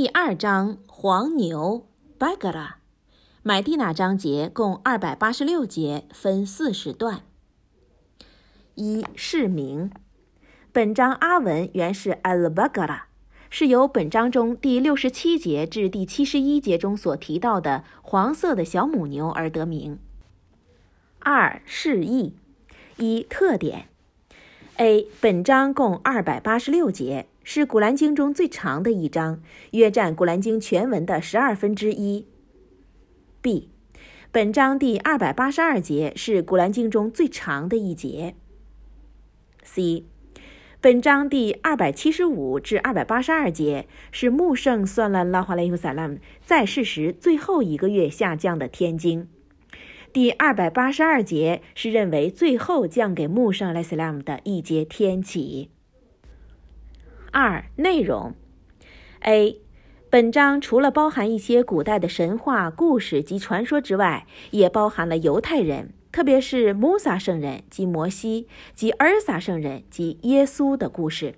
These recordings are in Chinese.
第二章黄牛 Bagara，买地那章节共二百八十六节，分四十段。一释名，本章阿文原是 Al-Bagara，是由本章中第六十七节至第七十一节中所提到的黄色的小母牛而得名。二释义，一特点。A 本章共二百八十六节，是古兰经中最长的一章，约占古兰经全文的十二分之一。B 本章第二百八十二节是古兰经中最长的一节。C 本章第二百七十五至二百八十二节是穆圣算了拉华莱夫萨拉姆在世时最后一个月下降的天经。第二百八十二节是认为最后降给穆圣莱斯拉姆的一节天启。二、内容：A. 本章除了包含一些古代的神话故事及传说之外，也包含了犹太人，特别是穆萨圣人及摩西及尔撒圣人及耶稣的故事。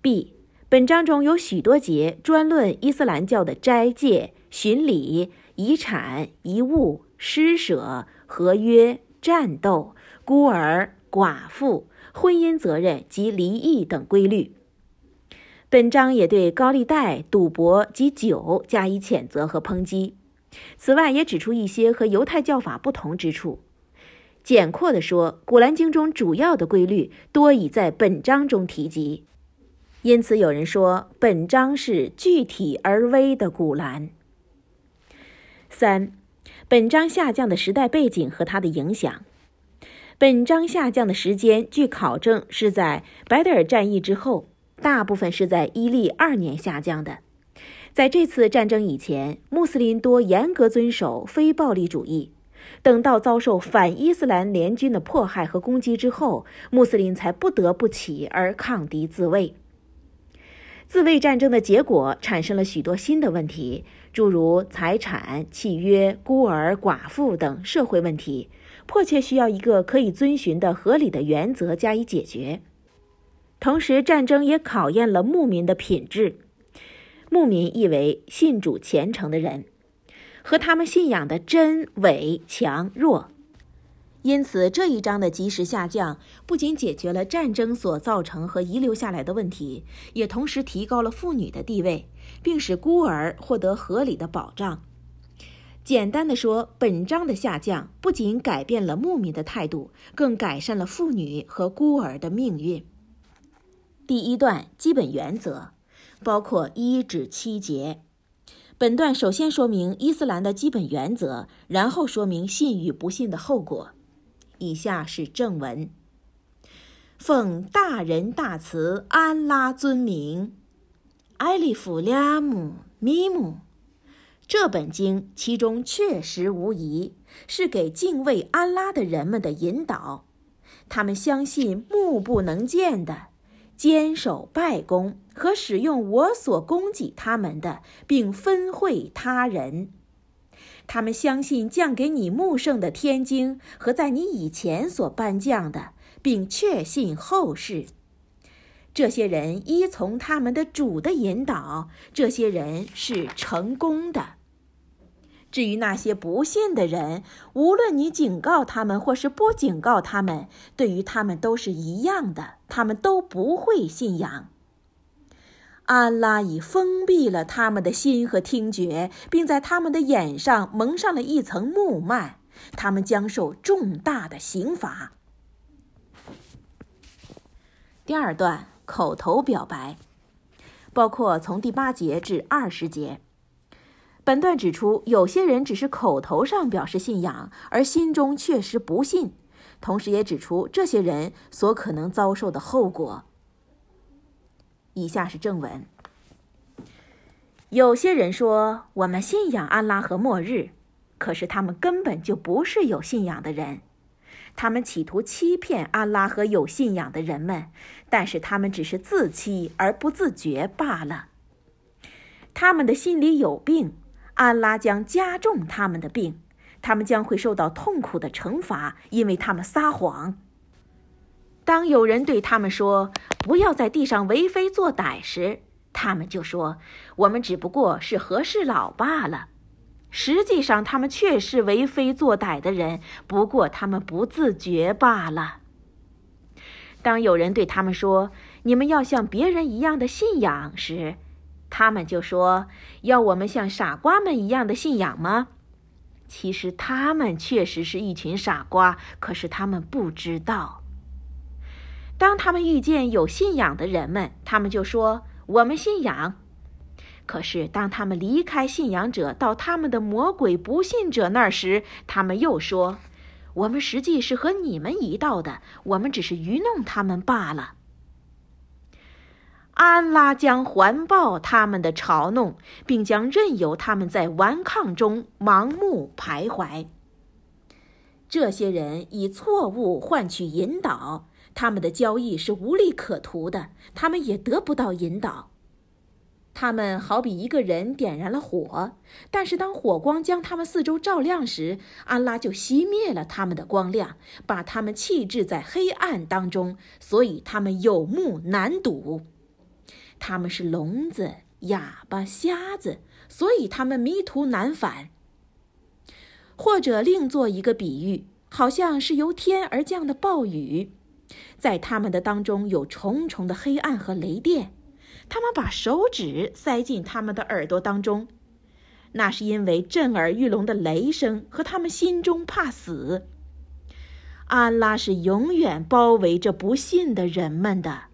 B. 本章中有许多节专论伊斯兰教的斋戒、巡礼、遗产、遗物。施舍、合约、战斗、孤儿、寡妇、婚姻责任及离异等规律。本章也对高利贷、赌博及酒加以谴责和抨击。此外，也指出一些和犹太教法不同之处。简括地说，古兰经中主要的规律多已在本章中提及，因此有人说本章是具体而微的古兰。三。本章下降的时代背景和它的影响。本章下降的时间，据考证是在白德尔战役之后，大部分是在伊历二年下降的。在这次战争以前，穆斯林多严格遵守非暴力主义。等到遭受反伊斯兰联军的迫害和攻击之后，穆斯林才不得不起而抗敌自卫。自卫战争的结果产生了许多新的问题，诸如财产、契约、孤儿、寡妇等社会问题，迫切需要一个可以遵循的合理的原则加以解决。同时，战争也考验了牧民的品质。牧民意为信主虔诚的人，和他们信仰的真伪强弱。因此，这一章的及时下降，不仅解决了战争所造成和遗留下来的问题，也同时提高了妇女的地位，并使孤儿获得合理的保障。简单的说，本章的下降不仅改变了牧民的态度，更改善了妇女和孤儿的命运。第一段基本原则包括一至七节。本段首先说明伊斯兰的基本原则，然后说明信与不信的后果。以下是正文：奉大仁大慈安拉尊名，艾利夫拉姆米姆。这本经其中确实无疑是给敬畏安拉的人们的引导。他们相信目不能见的，坚守拜功和使用我所供给他们的，并分会他人。他们相信降给你穆圣的天经和在你以前所颁降的，并确信后世。这些人依从他们的主的引导，这些人是成功的。至于那些不信的人，无论你警告他们或是不警告他们，对于他们都是一样的，他们都不会信仰。安拉已封闭了他们的心和听觉，并在他们的眼上蒙上了一层木幔，他们将受重大的刑罚。第二段口头表白，包括从第八节至二十节。本段指出，有些人只是口头上表示信仰，而心中确实不信，同时也指出这些人所可能遭受的后果。以下是正文。有些人说我们信仰安拉和末日，可是他们根本就不是有信仰的人。他们企图欺骗安拉和有信仰的人们，但是他们只是自欺而不自觉罢了。他们的心里有病，安拉将加重他们的病，他们将会受到痛苦的惩罚，因为他们撒谎。当有人对他们说，不要在地上为非作歹时，他们就说：“我们只不过是和事佬罢了。”实际上，他们却是为非作歹的人，不过他们不自觉罢了。当有人对他们说：“你们要像别人一样的信仰”时，他们就说：“要我们像傻瓜们一样的信仰吗？”其实他们确实是一群傻瓜，可是他们不知道。当他们遇见有信仰的人们，他们就说：“我们信仰。”可是，当他们离开信仰者到他们的魔鬼不信者那儿时，他们又说：“我们实际是和你们一道的，我们只是愚弄他们罢了。”安拉将环抱他们的嘲弄，并将任由他们在顽抗中盲目徘徊。这些人以错误换取引导，他们的交易是无利可图的，他们也得不到引导。他们好比一个人点燃了火，但是当火光将他们四周照亮时，安拉就熄灭了他们的光亮，把他们弃置在黑暗当中，所以他们有目难睹。他们是聋子、哑巴、瞎子，所以他们迷途难返。或者另做一个比喻，好像是由天而降的暴雨，在他们的当中有重重的黑暗和雷电。他们把手指塞进他们的耳朵当中，那是因为震耳欲聋的雷声和他们心中怕死。安拉是永远包围着不信的人们的。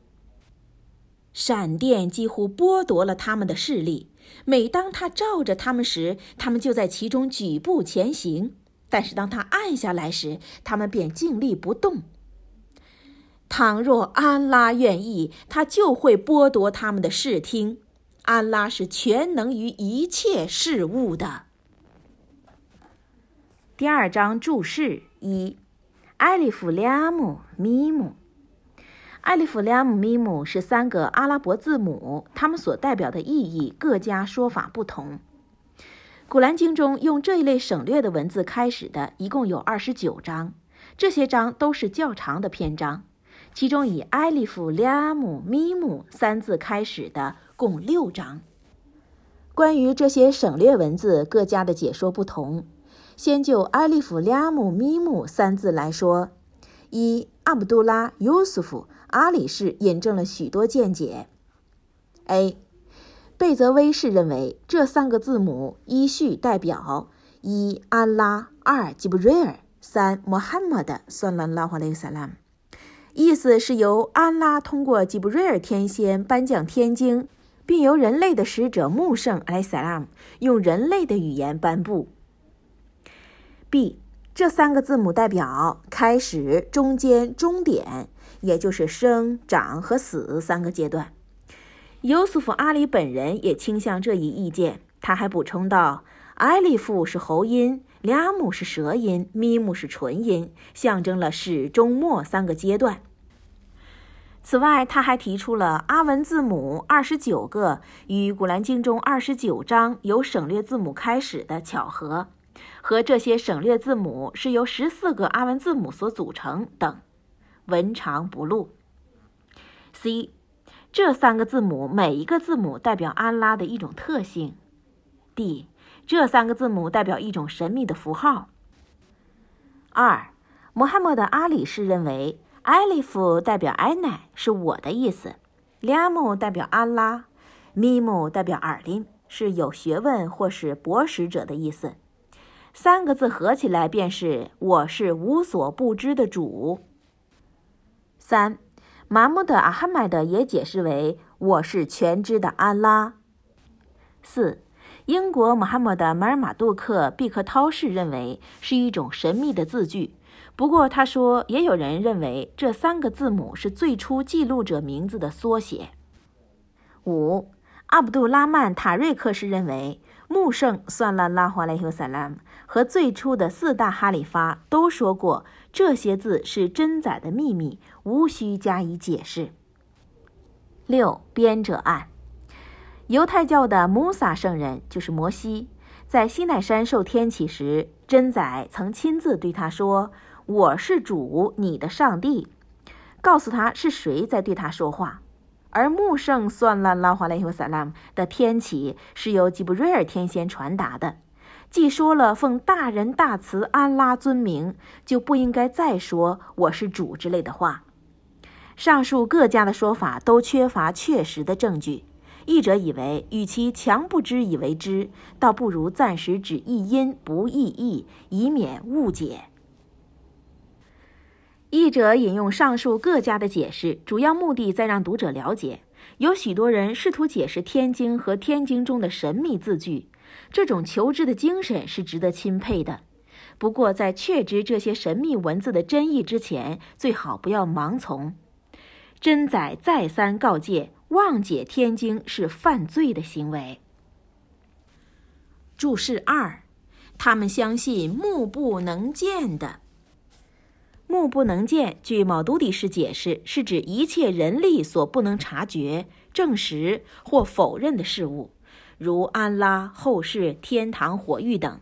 闪电几乎剥夺了他们的视力，每当他照着他们时，他们就在其中举步前行；但是当他暗下来时，他们便静立不动。倘若安拉愿意，他就会剥夺他们的视听。安拉是全能于一切事物的。第二章注释一：艾利夫、拉姆、米姆。艾利夫、拉姆、咪姆是三个阿拉伯字母，它们所代表的意义各家说法不同。古兰经中用这一类省略的文字开始的，一共有二十九章，这些章都是较长的篇章。其中以艾利夫、拉姆、咪姆三字开始的共六章。关于这些省略文字各家的解说不同。先就艾利夫、拉姆、咪姆三字来说，一阿卜杜拉、尤苏夫、阿里士引证了许多见解。A. 贝泽威士认为这三个字母依序代表一安拉、二吉布瑞尔、三穆罕默德（算拉拉华雷萨拉）。意思是由安拉通过吉布瑞尔天仙颁降天经，并由人类的使者穆圣艾萨拉用人类的语言颁布。B 这三个字母代表开始、中间、终点，也就是生、长和死三个阶段。尤苏夫阿里本人也倾向这一意见。他还补充道：“艾利夫是喉音。”俩姆是舌音，咪姆是唇音，象征了始、终、末三个阶段。此外，他还提出了阿文字母二十九个与《古兰经》中二十九章由省略字母开始的巧合，和这些省略字母是由十四个阿文字母所组成等，文长不露。C，这三个字母每一个字母代表安拉的一种特性。D。这三个字母代表一种神秘的符号。二，穆罕默德阿里士认为，艾利夫代表艾乃是我的意思，拉姆代表安拉，咪姆代表耳林是有学问或是博识者的意思。三个字合起来便是我是无所不知的主。三，马木德阿哈迈德也解释为我是全知的安拉。四。英国穆罕默德·马尔马杜克·毕克涛士认为是一种神秘的字句，不过他说也有人认为这三个字母是最初记录者名字的缩写。五，阿卜杜拉曼·塔瑞克士认为穆圣算了拉华莱修萨拉姆和最初的四大哈里发都说过这些字是真载的秘密，无需加以解释。六，编者案。犹太教的穆萨圣人就是摩西，在西奈山受天启时，真宰曾亲自对他说：“我是主，你的上帝。”告诉他是谁在对他说话。而穆圣算了拉华莱希萨拉姆的天启是由吉布瑞尔天仙传达的。既说了奉大仁大慈安拉尊名，就不应该再说我是主之类的话。上述各家的说法都缺乏确实的证据。译者以为，与其强不知以为知，倒不如暂时只译音不译义，以免误解。译者引用上述各家的解释，主要目的在让读者了解，有许多人试图解释《天经》和《天经》中的神秘字句。这种求知的精神是值得钦佩的。不过，在确知这些神秘文字的真意之前，最好不要盲从。真宰再三告诫，妄解《天经》是犯罪的行为。注释二：他们相信目不能见的。目不能见，据毛都迪士解释，是指一切人力所不能察觉、证实或否认的事物，如安拉、后世、天堂、火狱等。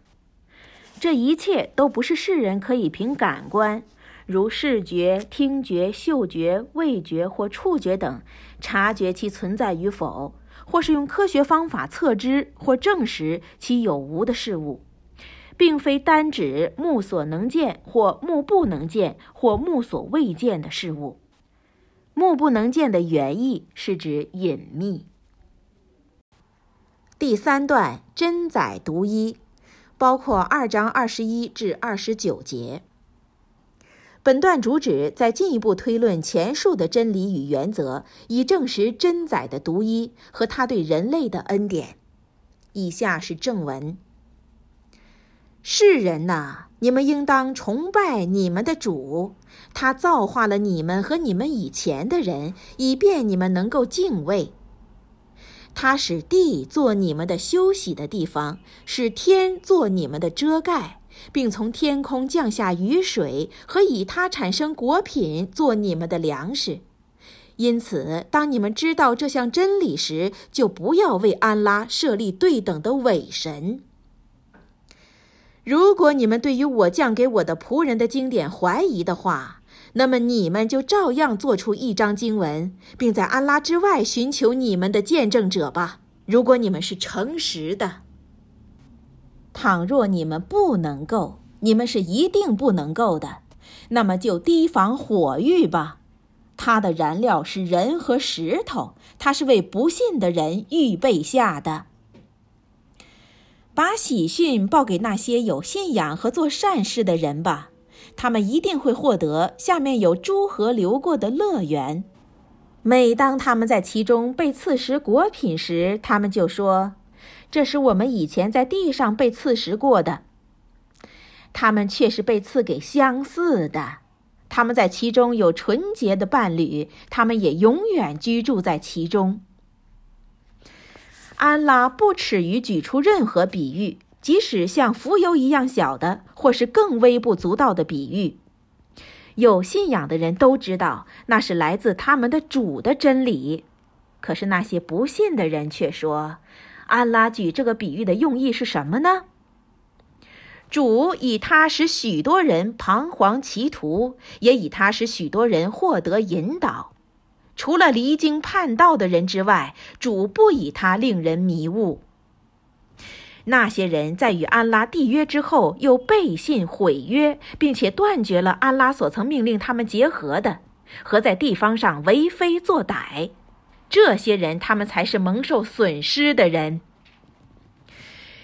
这一切都不是世人可以凭感官，如视觉、听觉、嗅觉、味觉或触觉等，察觉其存在与否，或是用科学方法测知或证实其有无的事物。并非单指目所能见或目不能见或目所未见的事物。目不能见的原意是指隐秘。第三段真宰读一，包括二章二十一至二十九节。本段主旨在进一步推论前述的真理与原则，以证实真宰的独一和他对人类的恩典。以下是正文。世人呐，你们应当崇拜你们的主，他造化了你们和你们以前的人，以便你们能够敬畏。他使地做你们的休息的地方，使天做你们的遮盖，并从天空降下雨水和以它产生果品做你们的粮食。因此，当你们知道这项真理时，就不要为安拉设立对等的伪神。如果你们对于我降给我的仆人的经典怀疑的话，那么你们就照样做出一张经文，并在安拉之外寻求你们的见证者吧。如果你们是诚实的，倘若你们不能够，你们是一定不能够的，那么就提防火狱吧。它的燃料是人和石头，它是为不信的人预备下的。把喜讯报给那些有信仰和做善事的人吧，他们一定会获得下面有诸河流过的乐园。每当他们在其中被赐食果品时，他们就说：“这是我们以前在地上被赐食过的。”他们却是被赐给相似的。他们在其中有纯洁的伴侣，他们也永远居住在其中。安拉不耻于举出任何比喻，即使像蜉蝣一样小的，或是更微不足道的比喻。有信仰的人都知道，那是来自他们的主的真理。可是那些不信的人却说：“安拉举这个比喻的用意是什么呢？”主以他使许多人彷徨歧途，也以他使许多人获得引导。除了离经叛道的人之外，主不以他令人迷雾。那些人在与安拉缔约之后，又背信毁约，并且断绝了安拉所曾命令他们结合的，和在地方上为非作歹，这些人他们才是蒙受损失的人。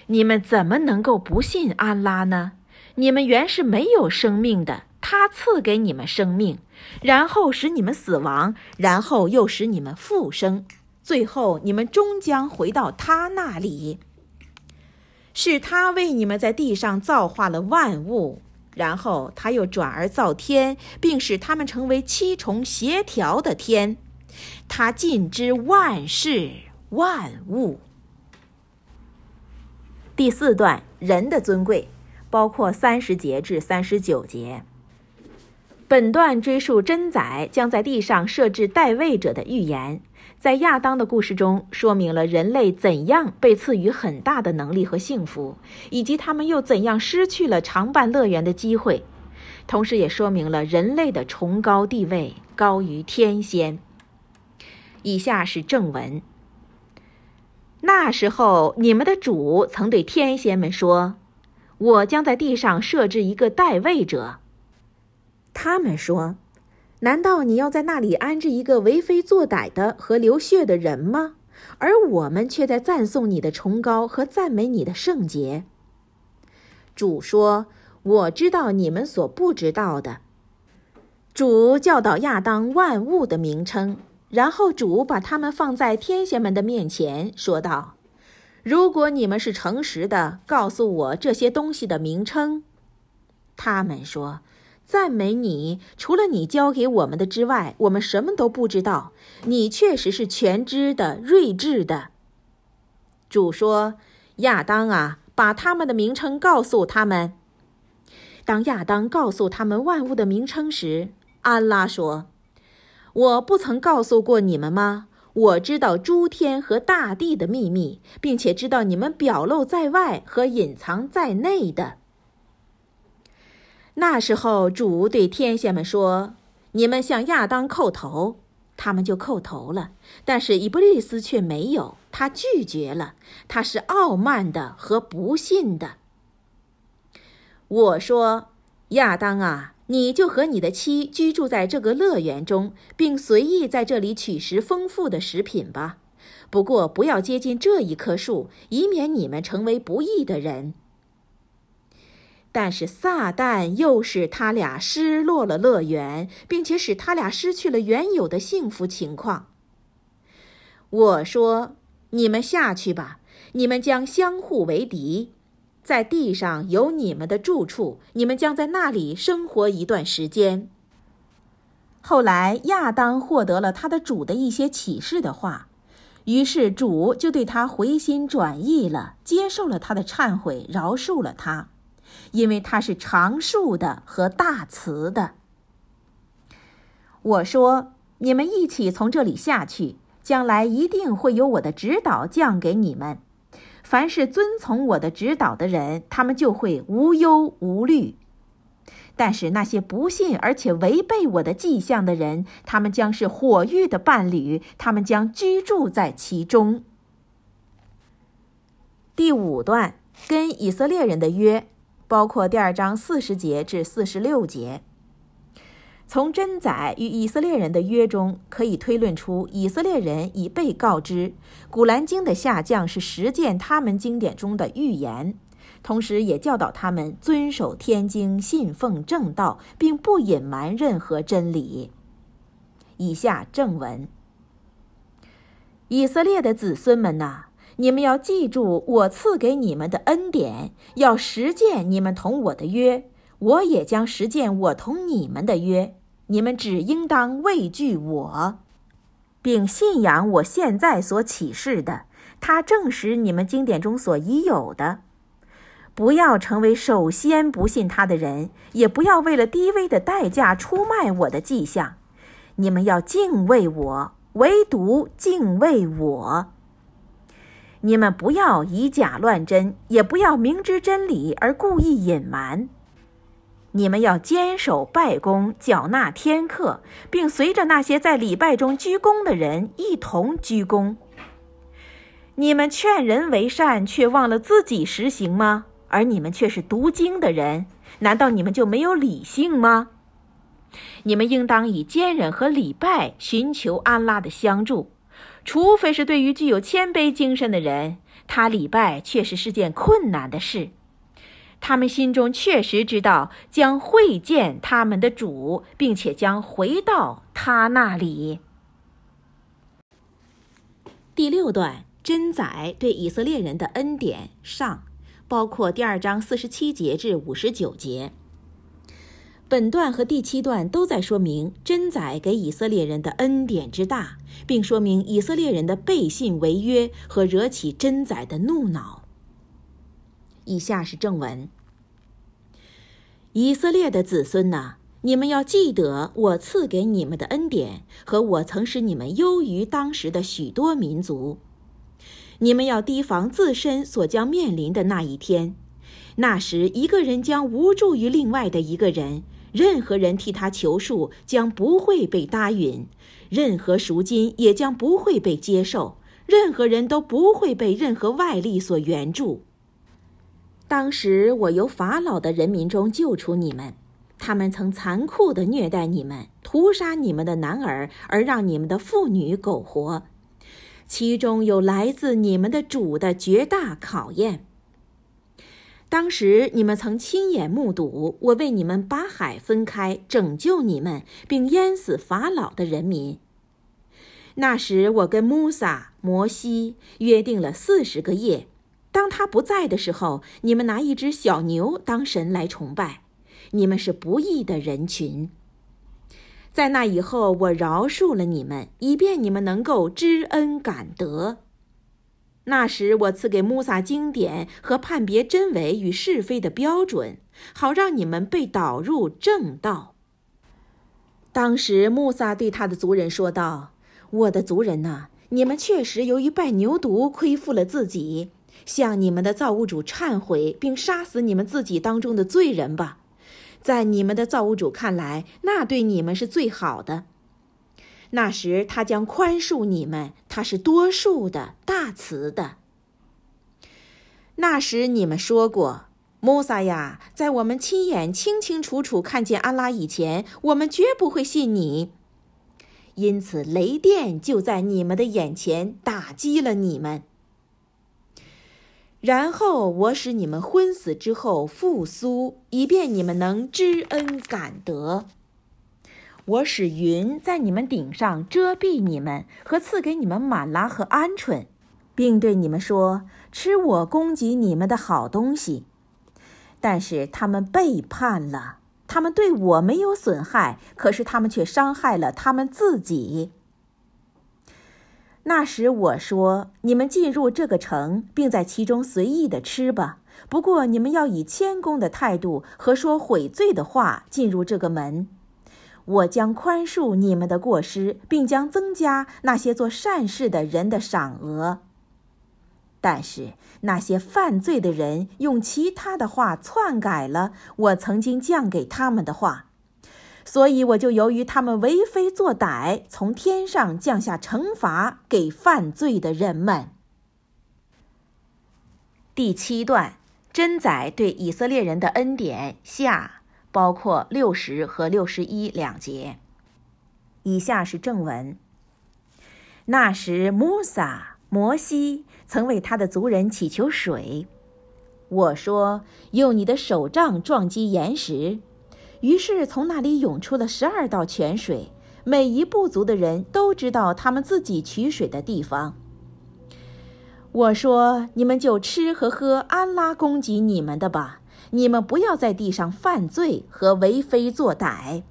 你们怎么能够不信安拉呢？你们原是没有生命的。他赐给你们生命，然后使你们死亡，然后又使你们复生，最后你们终将回到他那里。是他为你们在地上造化了万物，然后他又转而造天，并使他们成为七重协调的天。他尽知万事万物。第四段，人的尊贵，包括三十节至三十九节。本段追溯真宰将在地上设置代位者的预言，在亚当的故事中说明了人类怎样被赐予很大的能力和幸福，以及他们又怎样失去了常伴乐园的机会，同时也说明了人类的崇高地位高于天仙。以下是正文。那时候，你们的主曾对天仙们说：“我将在地上设置一个代位者。”他们说：“难道你要在那里安置一个为非作歹的和流血的人吗？”而我们却在赞颂你的崇高和赞美你的圣洁。主说：“我知道你们所不知道的。”主教导亚当万物的名称，然后主把他们放在天仙们的面前，说道：“如果你们是诚实的，告诉我这些东西的名称。”他们说。赞美你，除了你教给我们的之外，我们什么都不知道。你确实是全知的、睿智的。主说：“亚当啊，把他们的名称告诉他们。”当亚当告诉他们万物的名称时，安拉说：“我不曾告诉过你们吗？我知道诸天和大地的秘密，并且知道你们表露在外和隐藏在内的。”那时候，主对天仙们说：“你们向亚当叩头，他们就叩头了。但是伊布利斯却没有，他拒绝了。他是傲慢的和不信的。”我说：“亚当啊，你就和你的妻居住在这个乐园中，并随意在这里取食丰富的食品吧。不过，不要接近这一棵树，以免你们成为不义的人。”但是撒旦又使他俩失落了乐园，并且使他俩失去了原有的幸福情况。我说：“你们下去吧，你们将相互为敌，在地上有你们的住处，你们将在那里生活一段时间。”后来亚当获得了他的主的一些启示的话，于是主就对他回心转意了，接受了他的忏悔，饶恕了他。因为他是长恕的和大慈的。我说：“你们一起从这里下去，将来一定会有我的指导降给你们。凡是遵从我的指导的人，他们就会无忧无虑。但是那些不信而且违背我的迹象的人，他们将是火狱的伴侣，他们将居住在其中。”第五段，跟以色列人的约。包括第二章四十节至四十六节，从真宰与以色列人的约中，可以推论出以色列人已被告知《古兰经》的下降是实践他们经典中的预言，同时也教导他们遵守天经，信奉正道，并不隐瞒任何真理。以下正文：以色列的子孙们呐！你们要记住我赐给你们的恩典，要实践你们同我的约，我也将实践我同你们的约。你们只应当畏惧我，并信仰我现在所启示的，它证实你们经典中所已有的。不要成为首先不信他的人，也不要为了低微的代价出卖我的迹象。你们要敬畏我，唯独敬畏我。你们不要以假乱真，也不要明知真理而故意隐瞒。你们要坚守拜功，缴纳天课，并随着那些在礼拜中鞠躬的人一同鞠躬。你们劝人为善，却忘了自己实行吗？而你们却是读经的人，难道你们就没有理性吗？你们应当以坚忍和礼拜寻求安拉的相助。除非是对于具有谦卑精神的人，他礼拜确实是件困难的事。他们心中确实知道将会见他们的主，并且将回到他那里。第六段，真宰对以色列人的恩典上，包括第二章四十七节至五十九节。本段和第七段都在说明真宰给以色列人的恩典之大，并说明以色列人的背信违约和惹起真宰的怒恼。以下是正文：以色列的子孙呐，你们要记得我赐给你们的恩典和我曾使你们优于当时的许多民族。你们要提防自身所将面临的那一天，那时一个人将无助于另外的一个人。任何人替他求恕将不会被答允，任何赎金也将不会被接受，任何人都不会被任何外力所援助。当时我由法老的人民中救出你们，他们曾残酷地虐待你们，屠杀你们的男儿，而让你们的妇女苟活。其中有来自你们的主的绝大考验。当时你们曾亲眼目睹我为你们把海分开，拯救你们，并淹死法老的人民。那时我跟穆萨、摩西约定了四十个夜。当他不在的时候，你们拿一只小牛当神来崇拜。你们是不义的人群。在那以后，我饶恕了你们，以便你们能够知恩感德。那时，我赐给穆萨经典和判别真伪与是非的标准，好让你们被导入正道。当时，穆萨对他的族人说道：“我的族人呐，你们确实由于拜牛犊亏负了自己，向你们的造物主忏悔，并杀死你们自己当中的罪人吧。在你们的造物主看来，那对你们是最好的。”那时他将宽恕你们，他是多数的、大慈的。那时你们说过：“穆萨呀，在我们亲眼清清楚楚看见安拉以前，我们绝不会信你。”因此雷电就在你们的眼前打击了你们。然后我使你们昏死之后复苏，以便你们能知恩感德。我使云在你们顶上遮蔽你们，和赐给你们吗哪和鹌鹑，并对你们说：“吃我供给你们的好东西。”但是他们背叛了，他们对我没有损害，可是他们却伤害了他们自己。那时我说：“你们进入这个城，并在其中随意的吃吧。不过你们要以谦恭的态度和说悔罪的话进入这个门。”我将宽恕你们的过失，并将增加那些做善事的人的赏额。但是那些犯罪的人用其他的话篡改了我曾经降给他们的话，所以我就由于他们为非作歹，从天上降下惩罚给犯罪的人们。第七段，真宰对以色列人的恩典下。包括六十和六十一两节。以下是正文。那时，穆萨、摩西曾为他的族人祈求水。我说：“用你的手杖撞击岩石。”于是从那里涌出了十二道泉水，每一部族的人都知道他们自己取水的地方。我说：“你们就吃和喝安拉供给你们的吧。”你们不要在地上犯罪和为非作歹。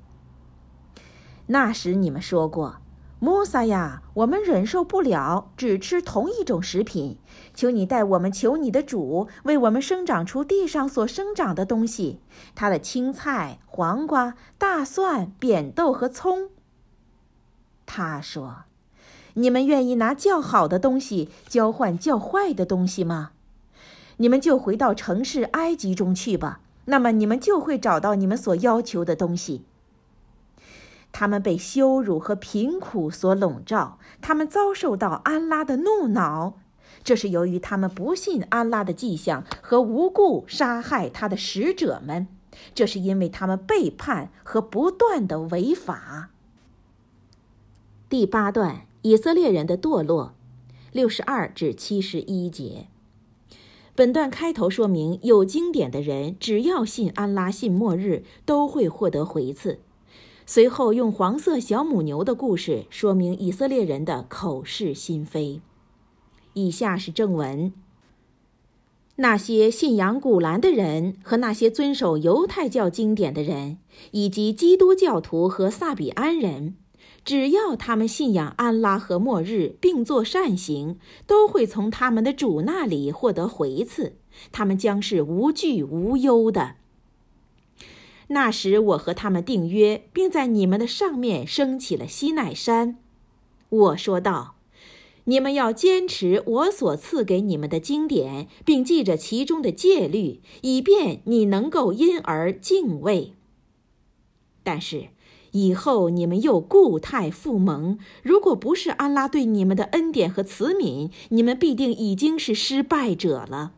那时你们说过：“穆萨呀，我们忍受不了只吃同一种食品，求你代我们求你的主，为我们生长出地上所生长的东西，他的青菜、黄瓜、大蒜、扁豆和葱。”他说：“你们愿意拿较好的东西交换较坏的东西吗？”你们就回到城市埃及中去吧，那么你们就会找到你们所要求的东西。他们被羞辱和贫苦所笼罩，他们遭受到安拉的怒恼，这是由于他们不信安拉的迹象和无故杀害他的使者们，这是因为他们背叛和不断的违法。第八段，以色列人的堕落，六十二至七十一节。本段开头说明，有经典的人只要信安拉、信末日，都会获得回赐。随后用黄色小母牛的故事说明以色列人的口是心非。以下是正文：那些信仰古兰的人和那些遵守犹太教经典的人，以及基督教徒和萨比安人。只要他们信仰安拉和末日，并做善行，都会从他们的主那里获得回赐。他们将是无惧无忧的。那时，我和他们订约，并在你们的上面升起了西奈山。我说道：“你们要坚持我所赐给你们的经典，并记着其中的戒律，以便你能够因而敬畏。”但是以后你们又故态复萌，如果不是安拉对你们的恩典和慈悯，你们必定已经是失败者了。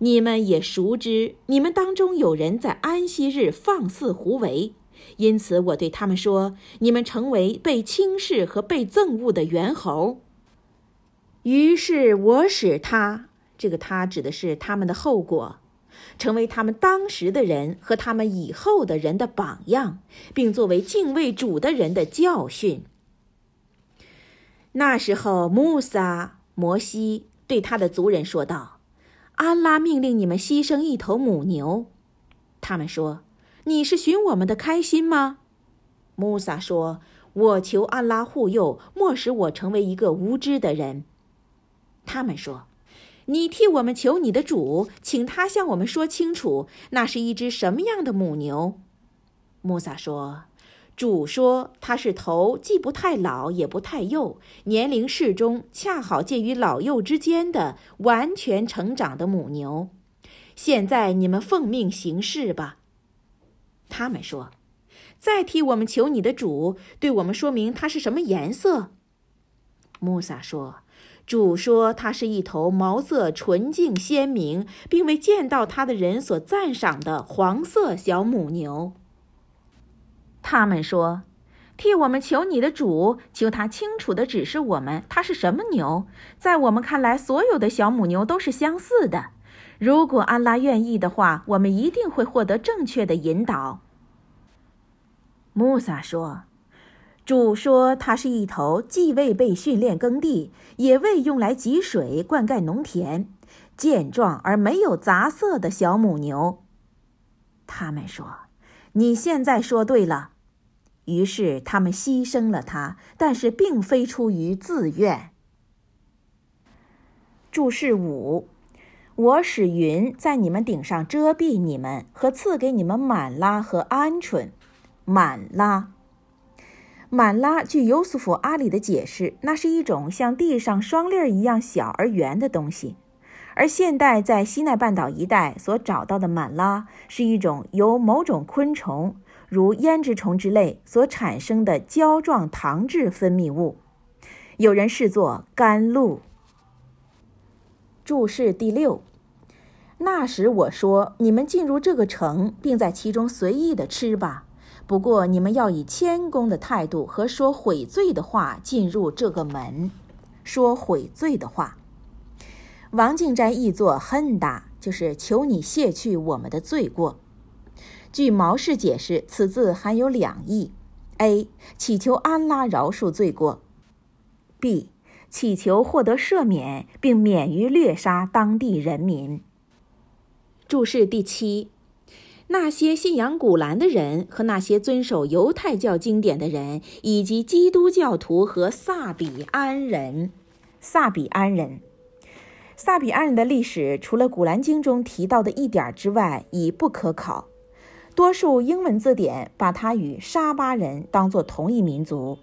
你们也熟知，你们当中有人在安息日放肆胡为，因此我对他们说：你们成为被轻视和被憎恶的猿猴。于是我使他，这个他指的是他们的后果，成为他们当时的人和他们以后的人的榜样，并作为敬畏主的人的教训。那时候，穆萨摩西对他的族人说道。安拉命令你们牺牲一头母牛，他们说：“你是寻我们的开心吗？”穆萨说：“我求安拉护佑，莫使我成为一个无知的人。”他们说：“你替我们求你的主，请他向我们说清楚，那是一只什么样的母牛。”穆萨说。主说：“他是头既不太老也不太幼，年龄适中，恰好介于老幼之间的完全成长的母牛。现在你们奉命行事吧。”他们说：“再替我们求你的主，对我们说明它是什么颜色。”穆萨说：“主说它是一头毛色纯净鲜明，并未见到它的人所赞赏的黄色小母牛。”他们说：“替我们求你的主，求他清楚地指示我们，他是什么牛。在我们看来，所有的小母牛都是相似的。如果安拉愿意的话，我们一定会获得正确的引导。”穆萨说：“主说，他是一头既未被训练耕地，也未用来汲水灌溉农田，健壮而没有杂色的小母牛。”他们说：“你现在说对了。”于是他们牺牲了他，但是并非出于自愿。注释五：我使云在你们顶上遮蔽你们，和赐给你们满拉和鹌鹑。满拉，满拉据尤苏福阿里的解释，那是一种像地上双粒儿一样小而圆的东西。而现代在西奈半岛一带所找到的满拉，是一种由某种昆虫。如胭脂虫之类所产生的胶状糖质分泌物，有人视作甘露。注释第六：那时我说，你们进入这个城，并在其中随意的吃吧。不过你们要以谦恭的态度和说悔罪的话进入这个门。说悔罪的话，王静斋译作恨大，就是求你卸去我们的罪过。据毛氏解释，此字含有两义：a. 祈求安拉饶恕罪过；b. 祈求获得赦免，并免于掠杀当地人民。注释第七：那些信仰古兰的人和那些遵守犹太教经典的人，以及基督教徒和萨比安人。萨比安人，萨比安人的历史，除了古兰经中提到的一点之外，已不可考。多数英文字典把它与沙巴人当作同一民族。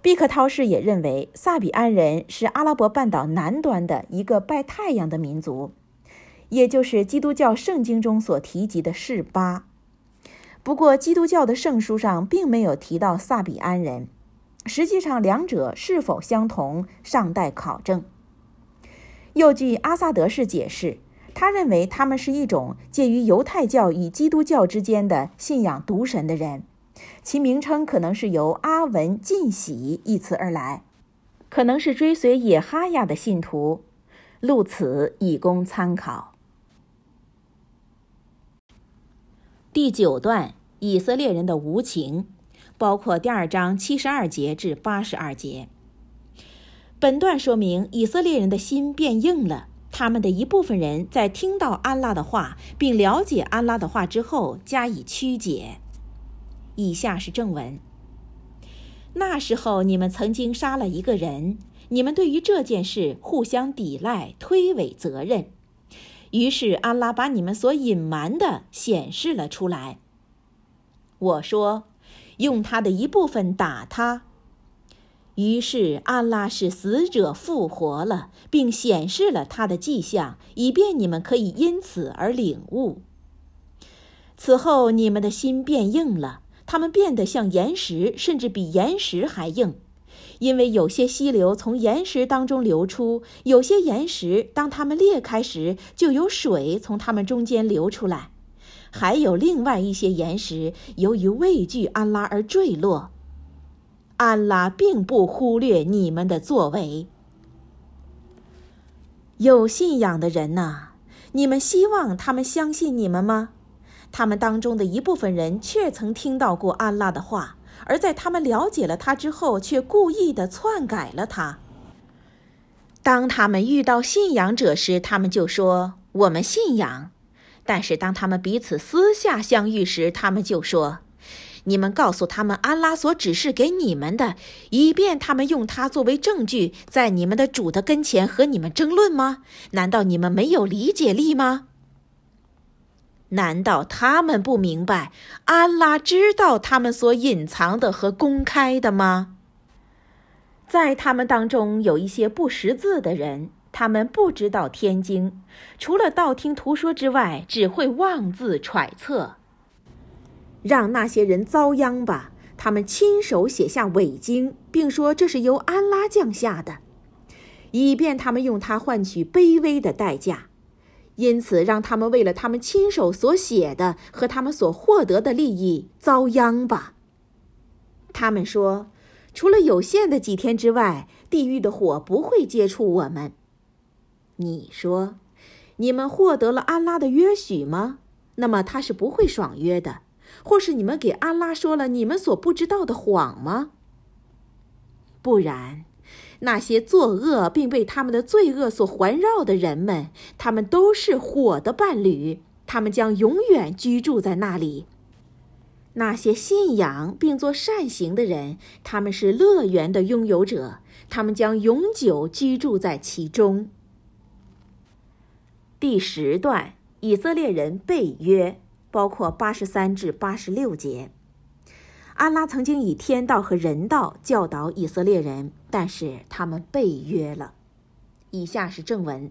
毕克涛氏也认为，萨比安人是阿拉伯半岛南端的一个拜太阳的民族，也就是基督教圣经中所提及的示巴。不过，基督教的圣书上并没有提到萨比安人。实际上，两者是否相同尚待考证。又据阿萨德氏解释。他认为他们是一种介于犹太教与基督教之间的信仰独神的人，其名称可能是由阿文尽喜一词而来，可能是追随也哈亚的信徒。录此以供参考。第九段以色列人的无情，包括第二章七十二节至八十二节。本段说明以色列人的心变硬了。他们的一部分人在听到安拉的话，并了解安拉的话之后加以曲解。以下是正文：那时候你们曾经杀了一个人，你们对于这件事互相抵赖、推诿责任，于是安拉把你们所隐瞒的显示了出来。我说，用他的一部分打他。于是，安拉使死者复活了，并显示了他的迹象，以便你们可以因此而领悟。此后你们的心变硬了，它们变得像岩石，甚至比岩石还硬。因为有些溪流从岩石当中流出，有些岩石当它们裂开时，就有水从它们中间流出来；还有另外一些岩石由于畏惧安拉而坠落。安拉并不忽略你们的作为。有信仰的人呐，你们希望他们相信你们吗？他们当中的一部分人却曾听到过安拉的话。而在他们了解了他之后，却故意地篡改了他。当他们遇到信仰者时，他们就说：“我们信仰。”但是当他们彼此私下相遇时，他们就说：“你们告诉他们安拉所指示给你们的，以便他们用它作为证据，在你们的主的跟前和你们争论吗？难道你们没有理解力吗？”难道他们不明白，安拉知道他们所隐藏的和公开的吗？在他们当中有一些不识字的人，他们不知道天经，除了道听途说之外，只会妄自揣测。让那些人遭殃吧！他们亲手写下伪经，并说这是由安拉降下的，以便他们用它换取卑微的代价。因此，让他们为了他们亲手所写的和他们所获得的利益遭殃吧。他们说，除了有限的几天之外，地狱的火不会接触我们。你说，你们获得了安拉的约许吗？那么他是不会爽约的。或是你们给安拉说了你们所不知道的谎吗？不然。那些作恶并被他们的罪恶所环绕的人们，他们都是火的伴侣，他们将永远居住在那里。那些信仰并做善行的人，他们是乐园的拥有者，他们将永久居住在其中。第十段，以色列人背约，包括八十三至八十六节。安拉曾经以天道和人道教导以色列人，但是他们背约了。以下是正文：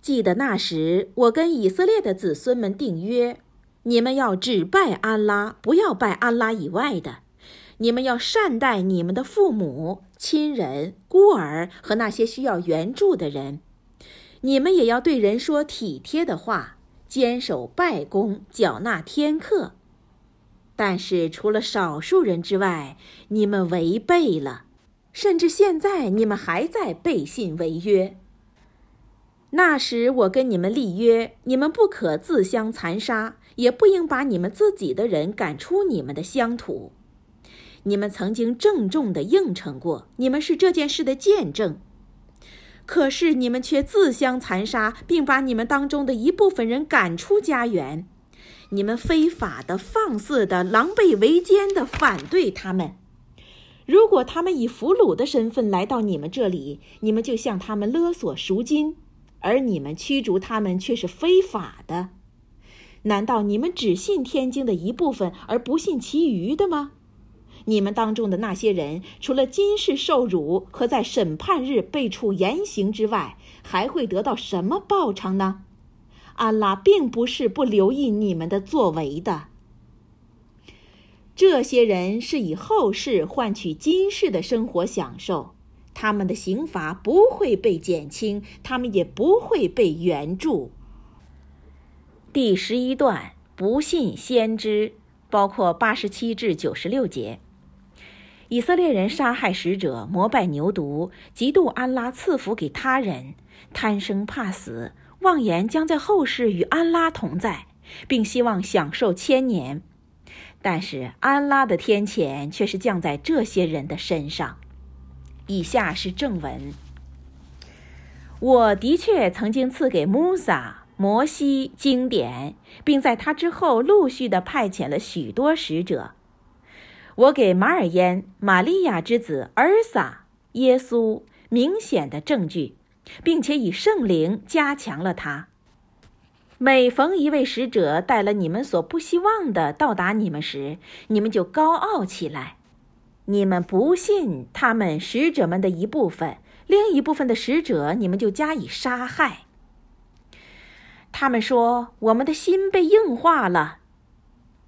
记得那时，我跟以色列的子孙们订约，你们要只拜安拉，不要拜安拉以外的；你们要善待你们的父母、亲人、孤儿和那些需要援助的人；你们也要对人说体贴的话，坚守拜功，缴纳天课。但是，除了少数人之外，你们违背了，甚至现在你们还在背信违约。那时我跟你们立约，你们不可自相残杀，也不应把你们自己的人赶出你们的乡土。你们曾经郑重地应承过，你们是这件事的见证。可是你们却自相残杀，并把你们当中的一部分人赶出家园。你们非法的、放肆的、狼狈为奸的反对他们。如果他们以俘虏的身份来到你们这里，你们就向他们勒索赎金，而你们驱逐他们却是非法的。难道你们只信天经的一部分，而不信其余的吗？你们当中的那些人，除了今世受辱和在审判日被处严刑之外，还会得到什么报偿呢？安拉并不是不留意你们的作为的。这些人是以后世换取今世的生活享受，他们的刑罚不会被减轻，他们也不会被援助。第十一段，不信先知，包括八十七至九十六节。以色列人杀害使者，膜拜牛犊，嫉妒安拉赐福给他人，贪生怕死。妄言将在后世与安拉同在，并希望享受千年，但是安拉的天谴却是降在这些人的身上。以下是正文：我的确曾经赐给穆萨、摩西经典，并在他之后陆续的派遣了许多使者。我给马尔咽、玛利亚之子儿撒、耶稣明显的证据。并且以圣灵加强了他。每逢一位使者带了你们所不希望的到达你们时，你们就高傲起来。你们不信他们使者们的一部分，另一部分的使者你们就加以杀害。他们说：“我们的心被硬化了。”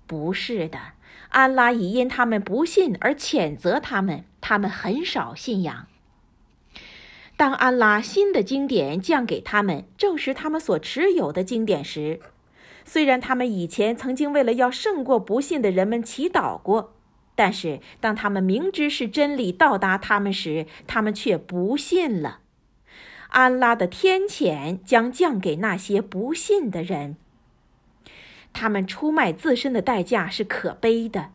不是的，安拉已因他们不信而谴责他们，他们很少信仰。当安拉新的经典降给他们，证实他们所持有的经典时，虽然他们以前曾经为了要胜过不信的人们祈祷过，但是当他们明知是真理到达他们时，他们却不信了。安拉的天谴将降给那些不信的人。他们出卖自身的代价是可悲的，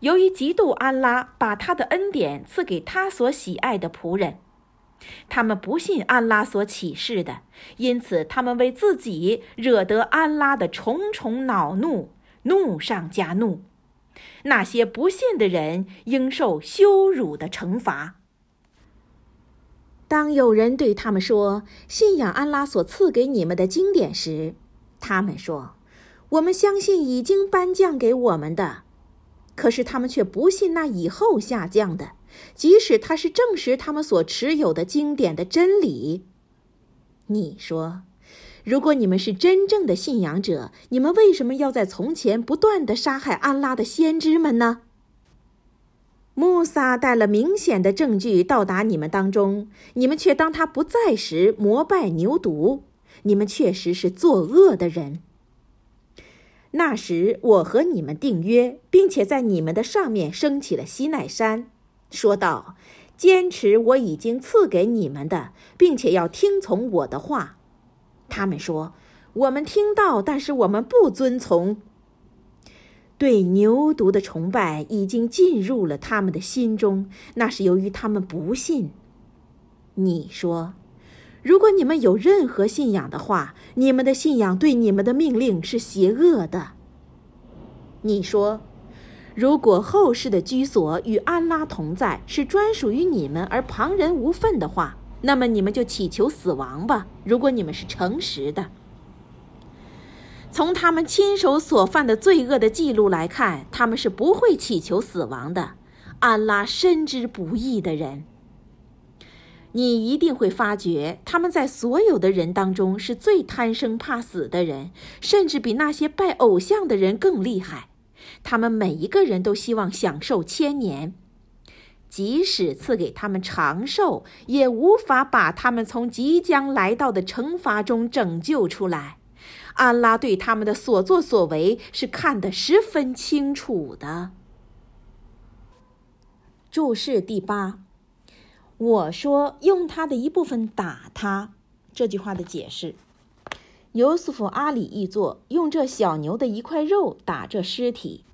由于嫉妒安拉把他的恩典赐给他所喜爱的仆人。他们不信安拉所启示的，因此他们为自己惹得安拉的重重恼怒，怒上加怒。那些不信的人应受羞辱的惩罚。当有人对他们说信仰安拉所赐给你们的经典时，他们说：“我们相信已经颁降给我们的。”可是他们却不信那以后下降的。即使他是证实他们所持有的经典的真理，你说，如果你们是真正的信仰者，你们为什么要在从前不断的杀害安拉的先知们呢？穆萨带了明显的证据到达你们当中，你们却当他不在时膜拜牛犊，你们确实是作恶的人。那时我和你们订约，并且在你们的上面升起了西奈山。说道：“坚持我已经赐给你们的，并且要听从我的话。”他们说：“我们听到，但是我们不遵从。”对牛犊的崇拜已经进入了他们的心中，那是由于他们不信。你说：“如果你们有任何信仰的话，你们的信仰对你们的命令是邪恶的。”你说。如果后世的居所与安拉同在，是专属于你们，而旁人无分的话，那么你们就祈求死亡吧。如果你们是诚实的，从他们亲手所犯的罪恶的记录来看，他们是不会祈求死亡的。安拉深知不义的人，你一定会发觉他们在所有的人当中是最贪生怕死的人，甚至比那些拜偶像的人更厉害。他们每一个人都希望享受千年，即使赐给他们长寿，也无法把他们从即将来到的惩罚中拯救出来。安拉对他们的所作所为是看得十分清楚的。注释第八，我说用他的一部分打他，这句话的解释。尤素夫·阿里译作：“用这小牛的一块肉打这尸体。”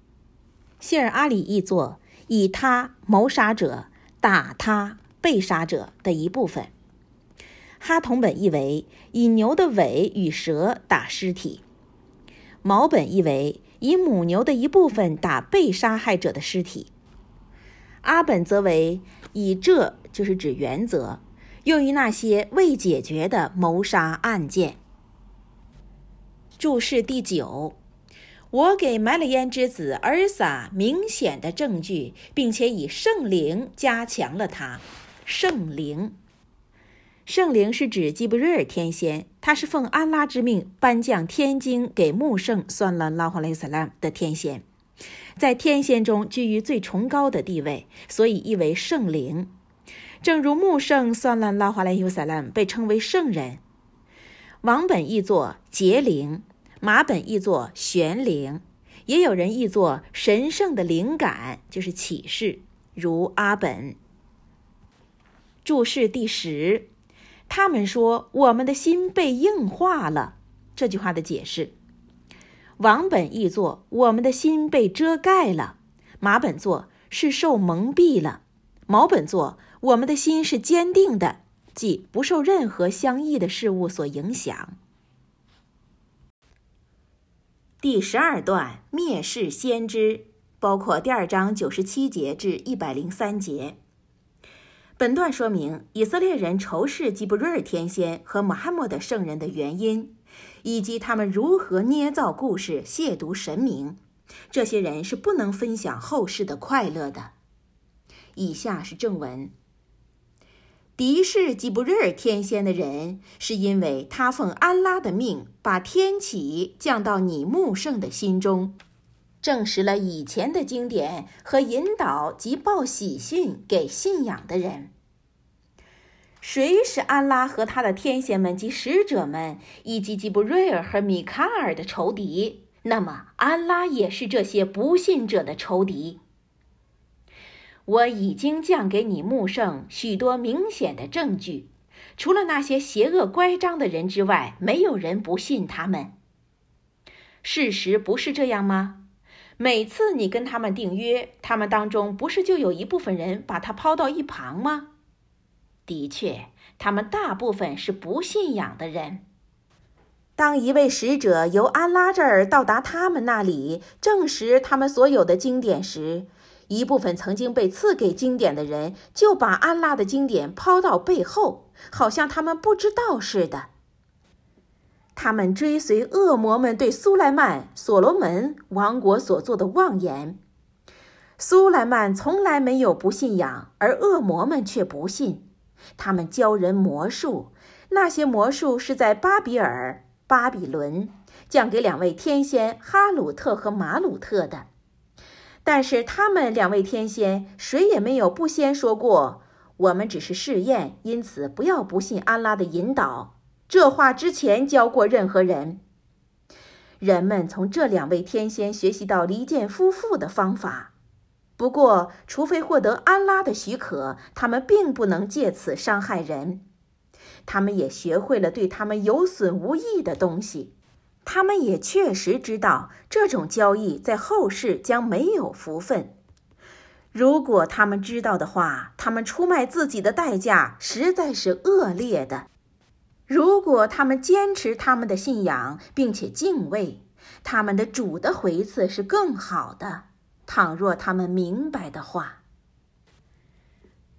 谢尔阿里译作：“以他谋杀者打他被杀者的一部分。”哈同本译为：“以牛的尾与舌打尸体。”毛本译为：“以母牛的一部分打被杀害者的尸体。”阿本则为：“以这就是指原则，用于那些未解决的谋杀案件。”注释第九，我给麦勒焉之子尔撒明显的证据，并且以圣灵加强了他。圣灵，圣灵是指吉布瑞尔天仙，他是奉安拉之命颁降天经给穆圣算了拉哈雷萨拉的天仙，在天仙中居于最崇高的地位，所以译为圣灵。正如穆圣算烂拉华雷萨拉被称为圣人，王本译作杰灵。马本译作玄灵，也有人译作神圣的灵感，就是启示，如阿本。注释第十，他们说我们的心被硬化了。这句话的解释，王本译作我们的心被遮盖了，马本作是受蒙蔽了，毛本作我们的心是坚定的，即不受任何相异的事物所影响。第十二段蔑视先知，包括第二章九十七节至一百零三节。本段说明以色列人仇视吉布瑞尔天仙和穆罕默德圣人的原因，以及他们如何捏造故事亵渎神明。这些人是不能分享后世的快乐的。以下是正文。敌视吉布瑞尔天仙的人，是因为他奉安拉的命，把天启降到你穆圣的心中，证实了以前的经典和引导及报喜讯给信仰的人。谁是安拉和他的天仙们及使者们，以及吉布瑞尔和米卡尔的仇敌？那么，安拉也是这些不信者的仇敌。我已经降给你穆圣许多明显的证据，除了那些邪恶乖张的人之外，没有人不信他们。事实不是这样吗？每次你跟他们订约，他们当中不是就有一部分人把他抛到一旁吗？的确，他们大部分是不信仰的人。当一位使者由安拉这儿到达他们那里，证实他们所有的经典时，一部分曾经被赐给经典的人，就把安拉的经典抛到背后，好像他们不知道似的。他们追随恶魔们对苏莱曼、所罗门王国所做的妄言。苏莱曼从来没有不信仰，而恶魔们却不信。他们教人魔术，那些魔术是在巴比尔、巴比伦降给两位天仙哈鲁特和马鲁特的。但是他们两位天仙谁也没有不先说过，我们只是试验，因此不要不信安拉的引导。这话之前教过任何人。人们从这两位天仙学习到离间夫妇的方法，不过除非获得安拉的许可，他们并不能借此伤害人。他们也学会了对他们有损无益的东西。他们也确实知道这种交易在后世将没有福分。如果他们知道的话，他们出卖自己的代价实在是恶劣的。如果他们坚持他们的信仰，并且敬畏，他们的主的回赐是更好的。倘若他们明白的话。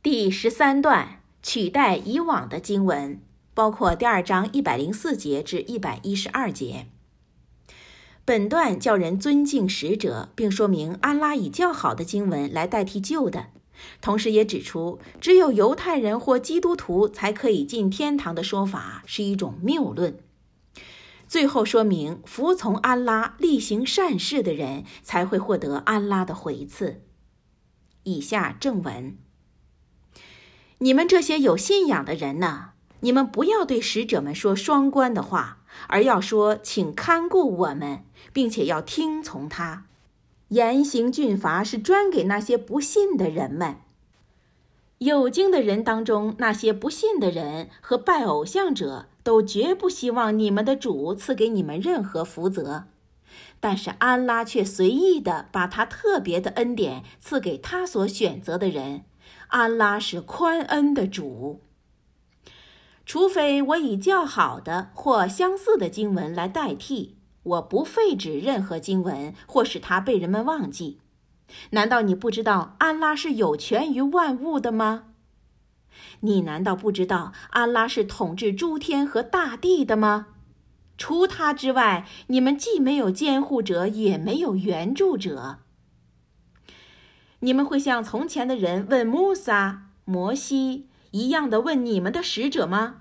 第十三段取代以往的经文。包括第二章一百零四节至一百一十二节。本段叫人尊敬使者，并说明安拉以较好的经文来代替旧的，同时也指出只有犹太人或基督徒才可以进天堂的说法是一种谬论。最后说明服从安拉、力行善事的人才会获得安拉的回赐。以下正文：你们这些有信仰的人呢？你们不要对使者们说双关的话，而要说：“请看顾我们，并且要听从他。”严刑峻法是专给那些不信的人们。有经的人当中，那些不信的人和拜偶像者都绝不希望你们的主赐给你们任何福泽，但是安拉却随意地把他特别的恩典赐给他所选择的人。安拉是宽恩的主。除非我以较好的或相似的经文来代替，我不废止任何经文或使它被人们忘记。难道你不知道安拉是有权于万物的吗？你难道不知道安拉是统治诸天和大地的吗？除他之外，你们既没有监护者，也没有援助者。你们会像从前的人问穆萨、摩西一样的问你们的使者吗？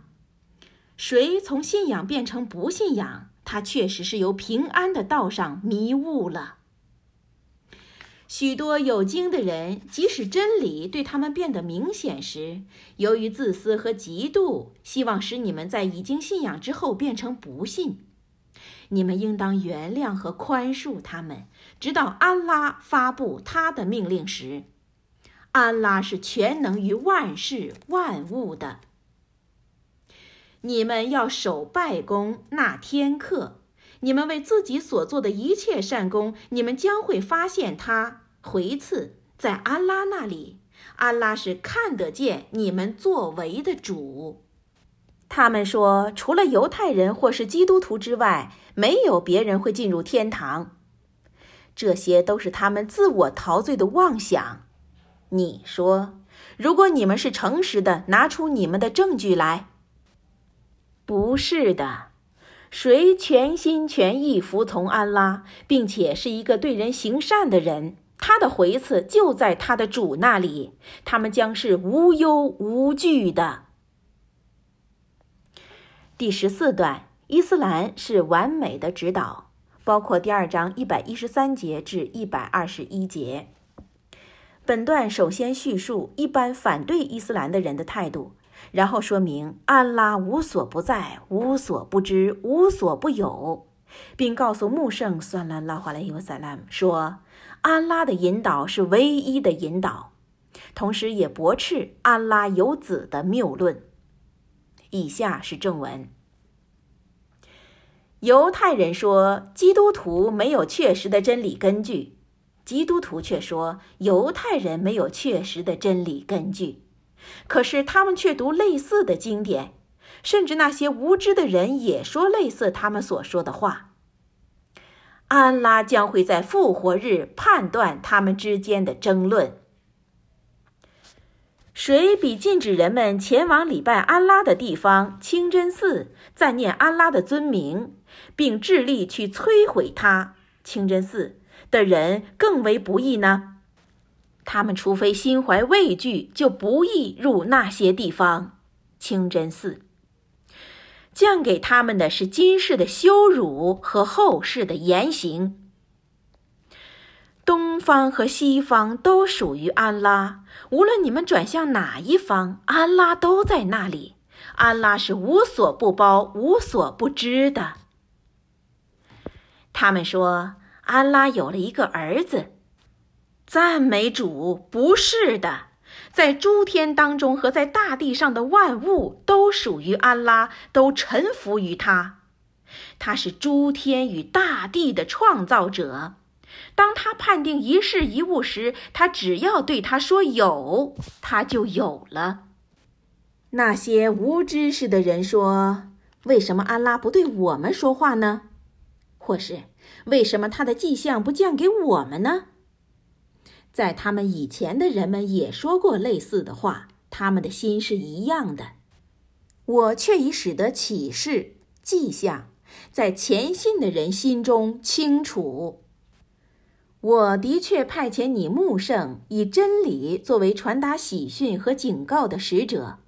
谁从信仰变成不信仰？他确实是由平安的道上迷误了。许多有经的人，即使真理对他们变得明显时，由于自私和嫉妒，希望使你们在已经信仰之后变成不信。你们应当原谅和宽恕他们，直到安拉发布他的命令时。安拉是全能于万事万物的。你们要守拜功，纳天课。你们为自己所做的一切善功，你们将会发现他回赐在安拉那里。安拉是看得见你们作为的主。他们说，除了犹太人或是基督徒之外，没有别人会进入天堂。这些都是他们自我陶醉的妄想。你说，如果你们是诚实的，拿出你们的证据来。不是的，谁全心全意服从安拉，并且是一个对人行善的人，他的回赐就在他的主那里，他们将是无忧无惧的。第十四段，伊斯兰是完美的指导，包括第二章一百一十三节至一百二十一节。本段首先叙述一般反对伊斯兰的人的态度，然后说明安拉无所不在、无所不知、无所不有，并告诉穆圣算兰拉华莱伊萨拉姆说，安拉的引导是唯一的引导，同时也驳斥安拉有子的谬论。以下是正文：犹太人说基督徒没有确实的真理根据，基督徒却说犹太人没有确实的真理根据。可是他们却读类似的经典，甚至那些无知的人也说类似他们所说的话。安拉将会在复活日判断他们之间的争论。谁比禁止人们前往礼拜安拉的地方清真寺，赞念安拉的尊名，并致力去摧毁它清真寺的人更为不义呢？他们除非心怀畏惧，就不易入那些地方清真寺。降给他们的是今世的羞辱和后世的严刑。东方和西方都属于安拉，无论你们转向哪一方，安拉都在那里。安拉是无所不包、无所不知的。他们说，安拉有了一个儿子，赞美主，不是的，在诸天当中和在大地上的万物都属于安拉，都臣服于他。他是诸天与大地的创造者。当他判定一事一物时，他只要对他说有，他就有了。那些无知识的人说：“为什么安拉不对我们说话呢？或是为什么他的迹象不降给我们呢？”在他们以前的人们也说过类似的话，他们的心是一样的。我却已使得启示迹象在虔信的人心中清楚。我的确派遣你穆圣，以真理作为传达喜讯和警告的使者。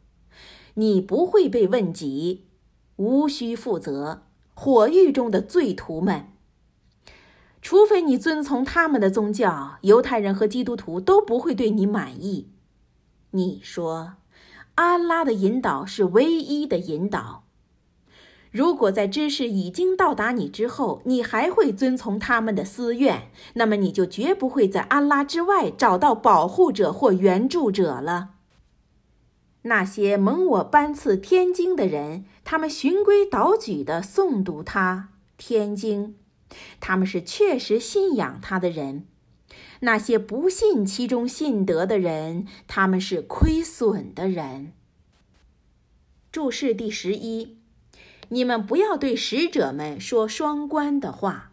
你不会被问及，无需负责。火狱中的罪徒们，除非你遵从他们的宗教，犹太人和基督徒都不会对你满意。你说，安拉的引导是唯一的引导。如果在知识已经到达你之后，你还会遵从他们的私愿，那么你就绝不会在安拉之外找到保护者或援助者了。那些蒙我颁赐天经的人，他们循规蹈矩地诵读他天经，他们是确实信仰他的人；那些不信其中信德的人，他们是亏损的人。注释第十一。你们不要对使者们说双关的话。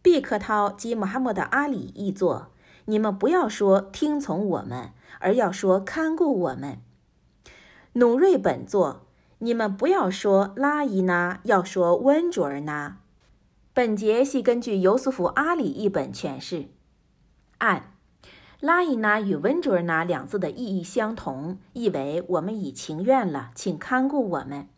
毕克涛及穆罕默德阿里译作：你们不要说听从我们，而要说看顾我们。努瑞本作：你们不要说拉伊纳，要说温卓尔纳。本节系根据尤苏福阿里译本诠释。按拉伊纳与温卓尔纳两字的意义相同，意为我们已情愿了，请看顾我们。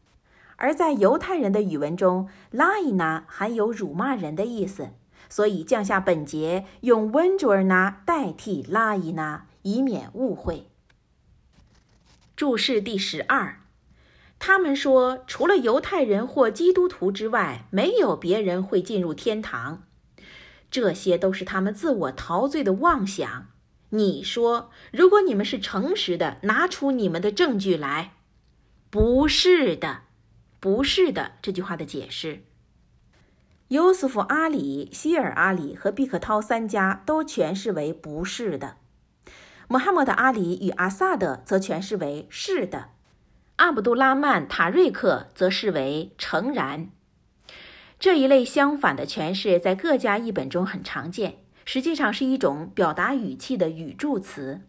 而在犹太人的语文中，拉伊纳含有辱骂人的意思，所以降下本节用温卓尔纳代替拉伊纳，以免误会。注释第十二，他们说，除了犹太人或基督徒之外，没有别人会进入天堂。这些都是他们自我陶醉的妄想。你说，如果你们是诚实的，拿出你们的证据来。不是的。不是的，这句话的解释。尤苏福·阿里、希尔·阿里和毕克涛三家都诠释为不是的。穆罕默德·阿里与阿萨德则诠释为是的。阿卜杜拉曼·塔瑞克则视为诚然。这一类相反的诠释在各家译本中很常见，实际上是一种表达语气的语助词。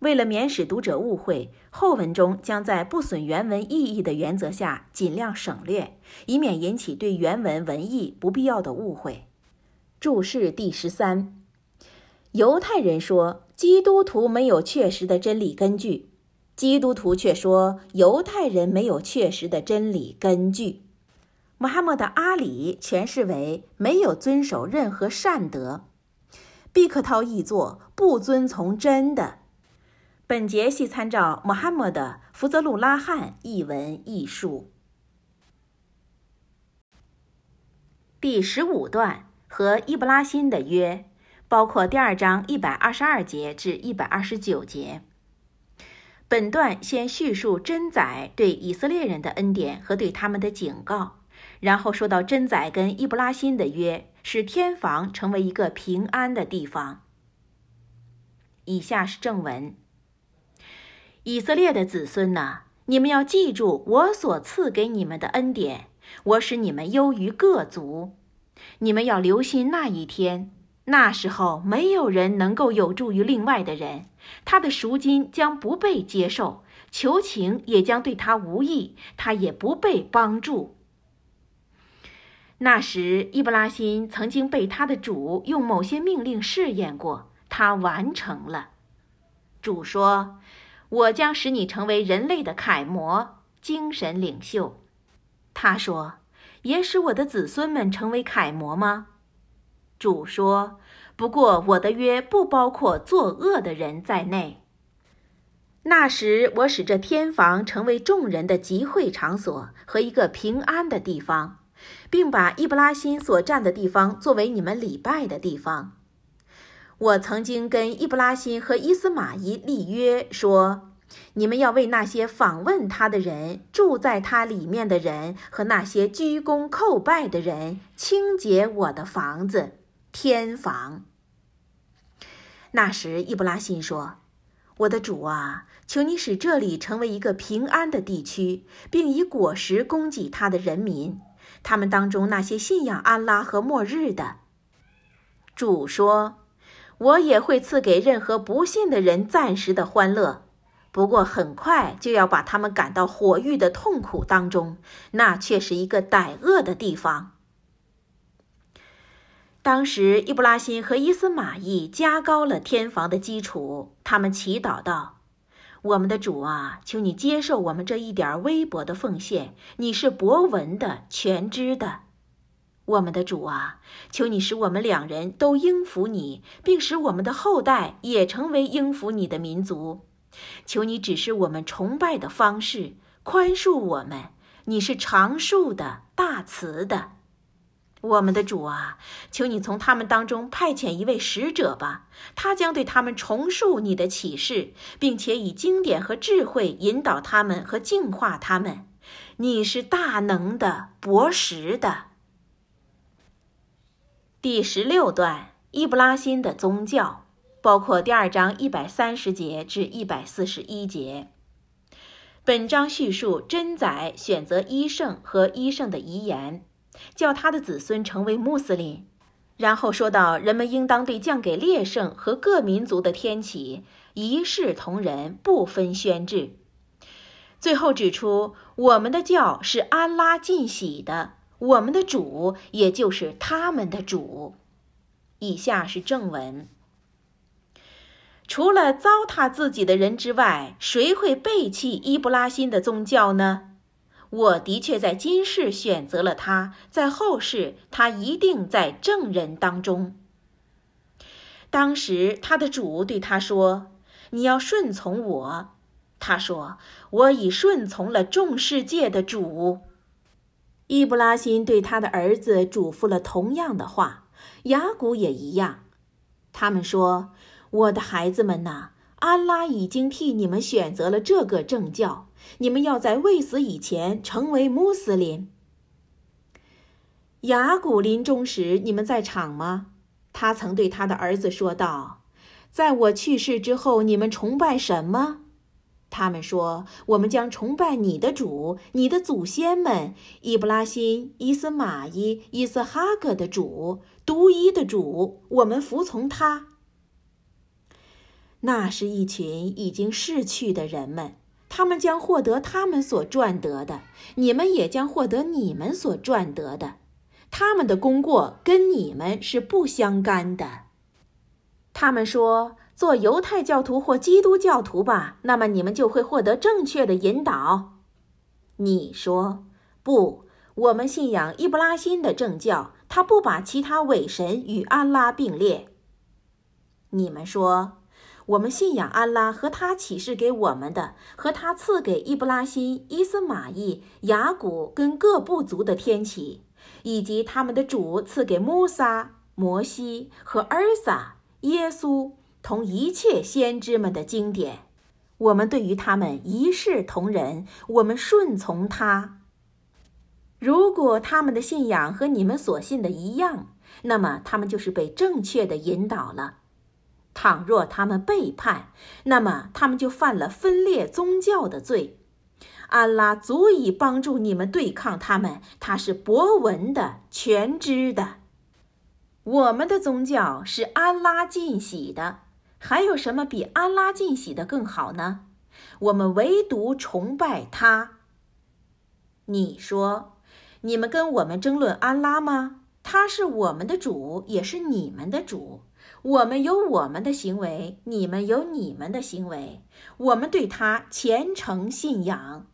为了免使读者误会，后文中将在不损原文意义的原则下尽量省略，以免引起对原文文意不必要的误会。注释第十三：犹太人说基督徒没有确实的真理根据，基督徒却说犹太人没有确实的真理根据。穆罕默德·阿里诠释为没有遵守任何善德。毕克涛译作不遵从真的。本节系参照穆罕默德·福泽鲁拉汉译文译述。第十五段和伊布拉辛的约，包括第二章一百二十二节至一百二十九节。本段先叙述真宰对以色列人的恩典和对他们的警告，然后说到真宰跟伊布拉辛的约，使天房成为一个平安的地方。以下是正文：以色列的子孙呐，你们要记住我所赐给你们的恩典，我使你们优于各族。你们要留心那一天。那时候，没有人能够有助于另外的人，他的赎金将不被接受，求情也将对他无益，他也不被帮助。那时，伊布拉辛曾经被他的主用某些命令试验过，他完成了。主说：“我将使你成为人类的楷模、精神领袖。”他说：“也使我的子孙们成为楷模吗？”主说：“不过我的约不包括作恶的人在内。那时我使这天房成为众人的集会场所和一个平安的地方，并把伊布拉辛所占的地方作为你们礼拜的地方。我曾经跟伊布拉辛和伊斯玛仪立约，说：你们要为那些访问他的人、住在他里面的人和那些鞠躬叩拜的人清洁我的房子。”天房。那时，伊布拉欣说：“我的主啊，求你使这里成为一个平安的地区，并以果实供给他的人民，他们当中那些信仰安拉和末日的。”主说：“我也会赐给任何不信的人暂时的欢乐，不过很快就要把他们赶到火狱的痛苦当中，那却是一个歹恶的地方。”当时，伊布拉辛和伊斯玛意加高了天房的基础。他们祈祷道：“我们的主啊，求你接受我们这一点微薄的奉献。你是博闻的、全知的。我们的主啊，求你使我们两人都应服你，并使我们的后代也成为应服你的民族。求你指示我们崇拜的方式，宽恕我们。你是长恕的、大慈的。”我们的主啊，求你从他们当中派遣一位使者吧，他将对他们重述你的启示，并且以经典和智慧引导他们和净化他们。你是大能的、博识的。第十六段，伊布拉辛的宗教，包括第二章一百三十节至一百四十一节。本章叙述真宰选择医圣和医圣的遗言。叫他的子孙成为穆斯林，然后说到人们应当对降给列圣和各民族的天启一视同仁，不分宣制。最后指出，我们的教是安拉尽喜的，我们的主也就是他们的主。以下是正文：除了糟蹋自己的人之外，谁会背弃伊布拉辛的宗教呢？我的确在今世选择了他，在后世他一定在正人当中。当时他的主对他说：“你要顺从我。”他说：“我已顺从了众世界的主。”伊布拉辛对他的儿子嘱咐了同样的话，雅古也一样。他们说：“我的孩子们呐，安拉已经替你们选择了这个正教。”你们要在未死以前成为穆斯林。雅古临终时，你们在场吗？他曾对他的儿子说道：“在我去世之后，你们崇拜什么？”他们说：“我们将崇拜你的主，你的祖先们——伊布拉辛、伊斯玛伊、伊斯哈格的主，独一的主。我们服从他。”那是一群已经逝去的人们。他们将获得他们所赚得的，你们也将获得你们所赚得的。他们的功过跟你们是不相干的。他们说：“做犹太教徒或基督教徒吧，那么你们就会获得正确的引导。你说不，我们信仰伊布拉辛的正教，他不把其他伪神与安拉并列。你们说，我们信仰安拉和他启示给我们的，和他赐给伊布拉辛、伊斯玛意、雅古跟各部族的天启，以及他们的主赐给穆萨、摩西和尔撒、耶稣。同一切先知们的经典，我们对于他们一视同仁，我们顺从他。如果他们的信仰和你们所信的一样，那么他们就是被正确的引导了。倘若他们背叛，那么他们就犯了分裂宗教的罪。安拉足以帮助你们对抗他们，他是博闻的、全知的。我们的宗教是安拉尽喜的。还有什么比安拉尽喜的更好呢？我们唯独崇拜他。你说，你们跟我们争论安拉吗？他是我们的主，也是你们的主。我们有我们的行为，你们有你们的行为。我们对他虔诚信仰。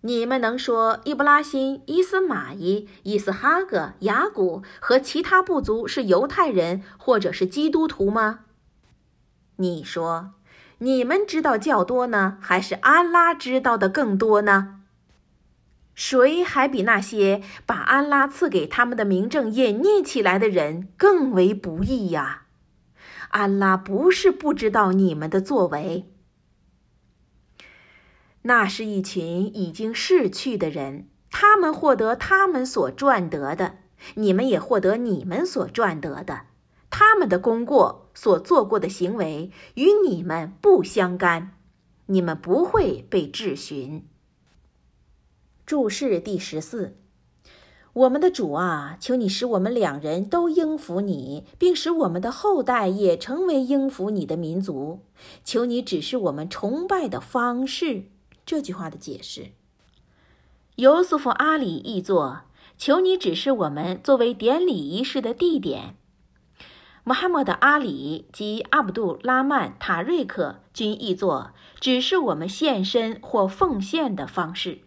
你们能说伊布拉辛、伊斯玛伊、伊斯哈格、雅古和其他部族是犹太人或者是基督徒吗？你说，你们知道较多呢，还是安拉知道的更多呢？谁还比那些把安拉赐给他们的名正隐匿起来的人更为不易呀？安拉不是不知道你们的作为，那是一群已经逝去的人，他们获得他们所赚得的，你们也获得你们所赚得的。他们的功过所做过的行为与你们不相干，你们不会被质询。注释第十四：我们的主啊，求你使我们两人都应服你，并使我们的后代也成为应服你的民族。求你指示我们崇拜的方式。这句话的解释：尤苏弗阿里译作：求你指示我们作为典礼仪式的地点。穆罕默德·阿里及阿卜杜拉曼·塔瑞克均译作“指示我们献身或奉献的方式”。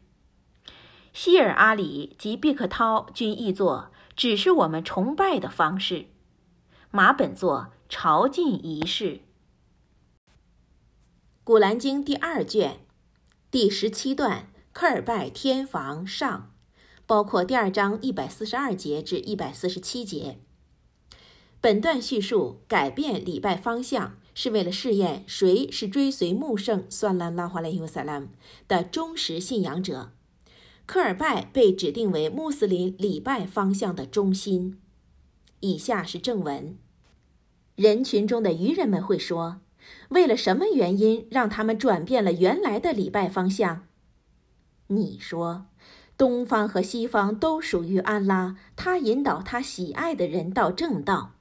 希尔阿里及毕克涛均译作“只是我们崇拜的方式”。马本作“朝觐仪式”。《古兰经》第二卷第十七段科尔拜天房上，包括第二章一百四十二节至一百四十七节。本段叙述改变礼拜方向，是为了试验谁是追随穆圣算拉拉华莱尤萨拉姆的忠实信仰者。科尔拜被指定为穆斯林礼拜方向的中心。以下是正文：人群中的愚人们会说：“为了什么原因让他们转变了原来的礼拜方向？”你说：“东方和西方都属于安拉，他引导他喜爱的人到正道。”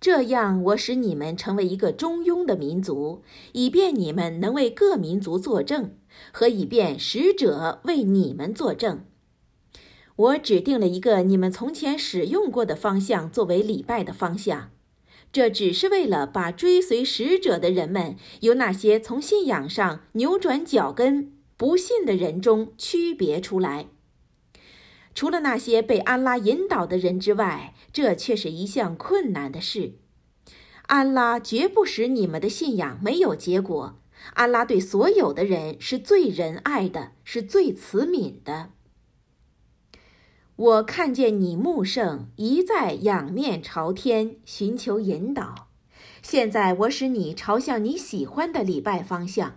这样，我使你们成为一个中庸的民族，以便你们能为各民族作证，和以便使者为你们作证。我指定了一个你们从前使用过的方向作为礼拜的方向，这只是为了把追随使者的人们由那些从信仰上扭转脚跟、不信的人中区别出来。除了那些被安拉引导的人之外，这却是一项困难的事。安拉绝不使你们的信仰没有结果。安拉对所有的人是最仁爱的，是最慈悯的。我看见你穆圣一再仰面朝天寻求引导，现在我使你朝向你喜欢的礼拜方向，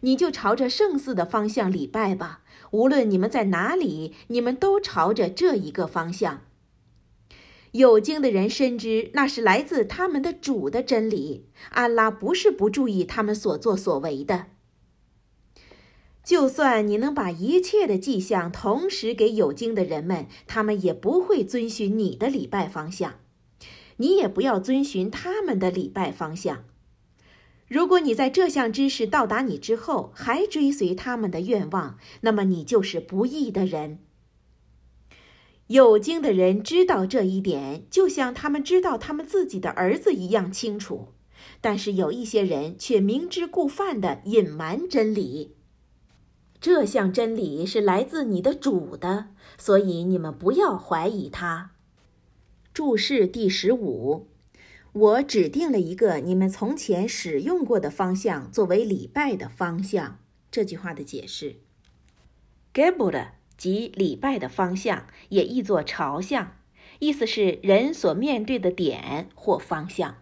你就朝着圣寺的方向礼拜吧。无论你们在哪里，你们都朝着这一个方向。有经的人深知那是来自他们的主的真理。安拉不是不注意他们所作所为的。就算你能把一切的迹象同时给有经的人们，他们也不会遵循你的礼拜方向。你也不要遵循他们的礼拜方向。如果你在这项知识到达你之后还追随他们的愿望，那么你就是不义的人。有经的人知道这一点，就像他们知道他们自己的儿子一样清楚。但是有一些人却明知故犯地隐瞒真理。这项真理是来自你的主的，所以你们不要怀疑它。注释第十五，我指定了一个你们从前使用过的方向作为礼拜的方向。这句话的解释，Gebura 即礼拜的方向，也译作朝向，意思是人所面对的点或方向。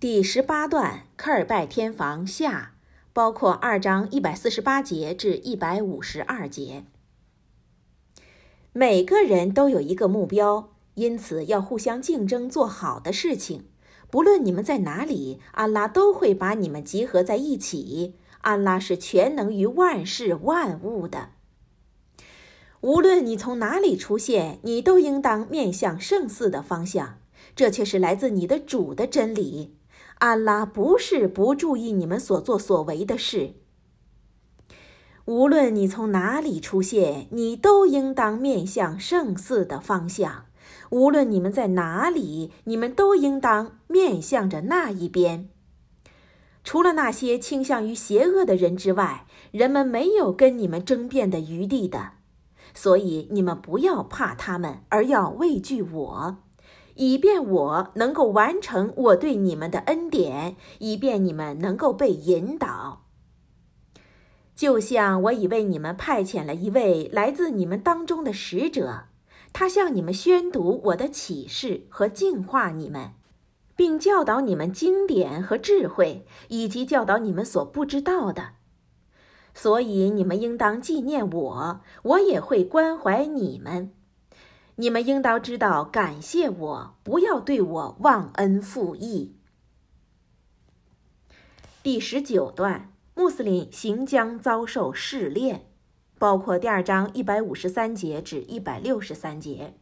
第十八段科尔拜天房下。包括二章一百四十八节至一百五十二节。每个人都有一个目标，因此要互相竞争做好的事情。不论你们在哪里，安拉都会把你们集合在一起。安拉是全能于万事万物的。无论你从哪里出现，你都应当面向圣寺的方向。这却是来自你的主的真理。安拉不是不注意你们所作所为的事。无论你从哪里出现，你都应当面向圣寺的方向。无论你们在哪里，你们都应当面向着那一边。除了那些倾向于邪恶的人之外，人们没有跟你们争辩的余地的。所以你们不要怕他们，而要畏惧我。以便我能够完成我对你们的恩典，以便你们能够被引导。就像我已为你们派遣了一位来自你们当中的使者，他向你们宣读我的启示和净化你们，并教导你们经典和智慧，以及教导你们所不知道的。所以你们应当纪念我，我也会关怀你们。你们应当知道，感谢我，不要对我忘恩负义。第十九段，穆斯林行将遭受试炼，包括第二章一百五十三节至一百六十三节。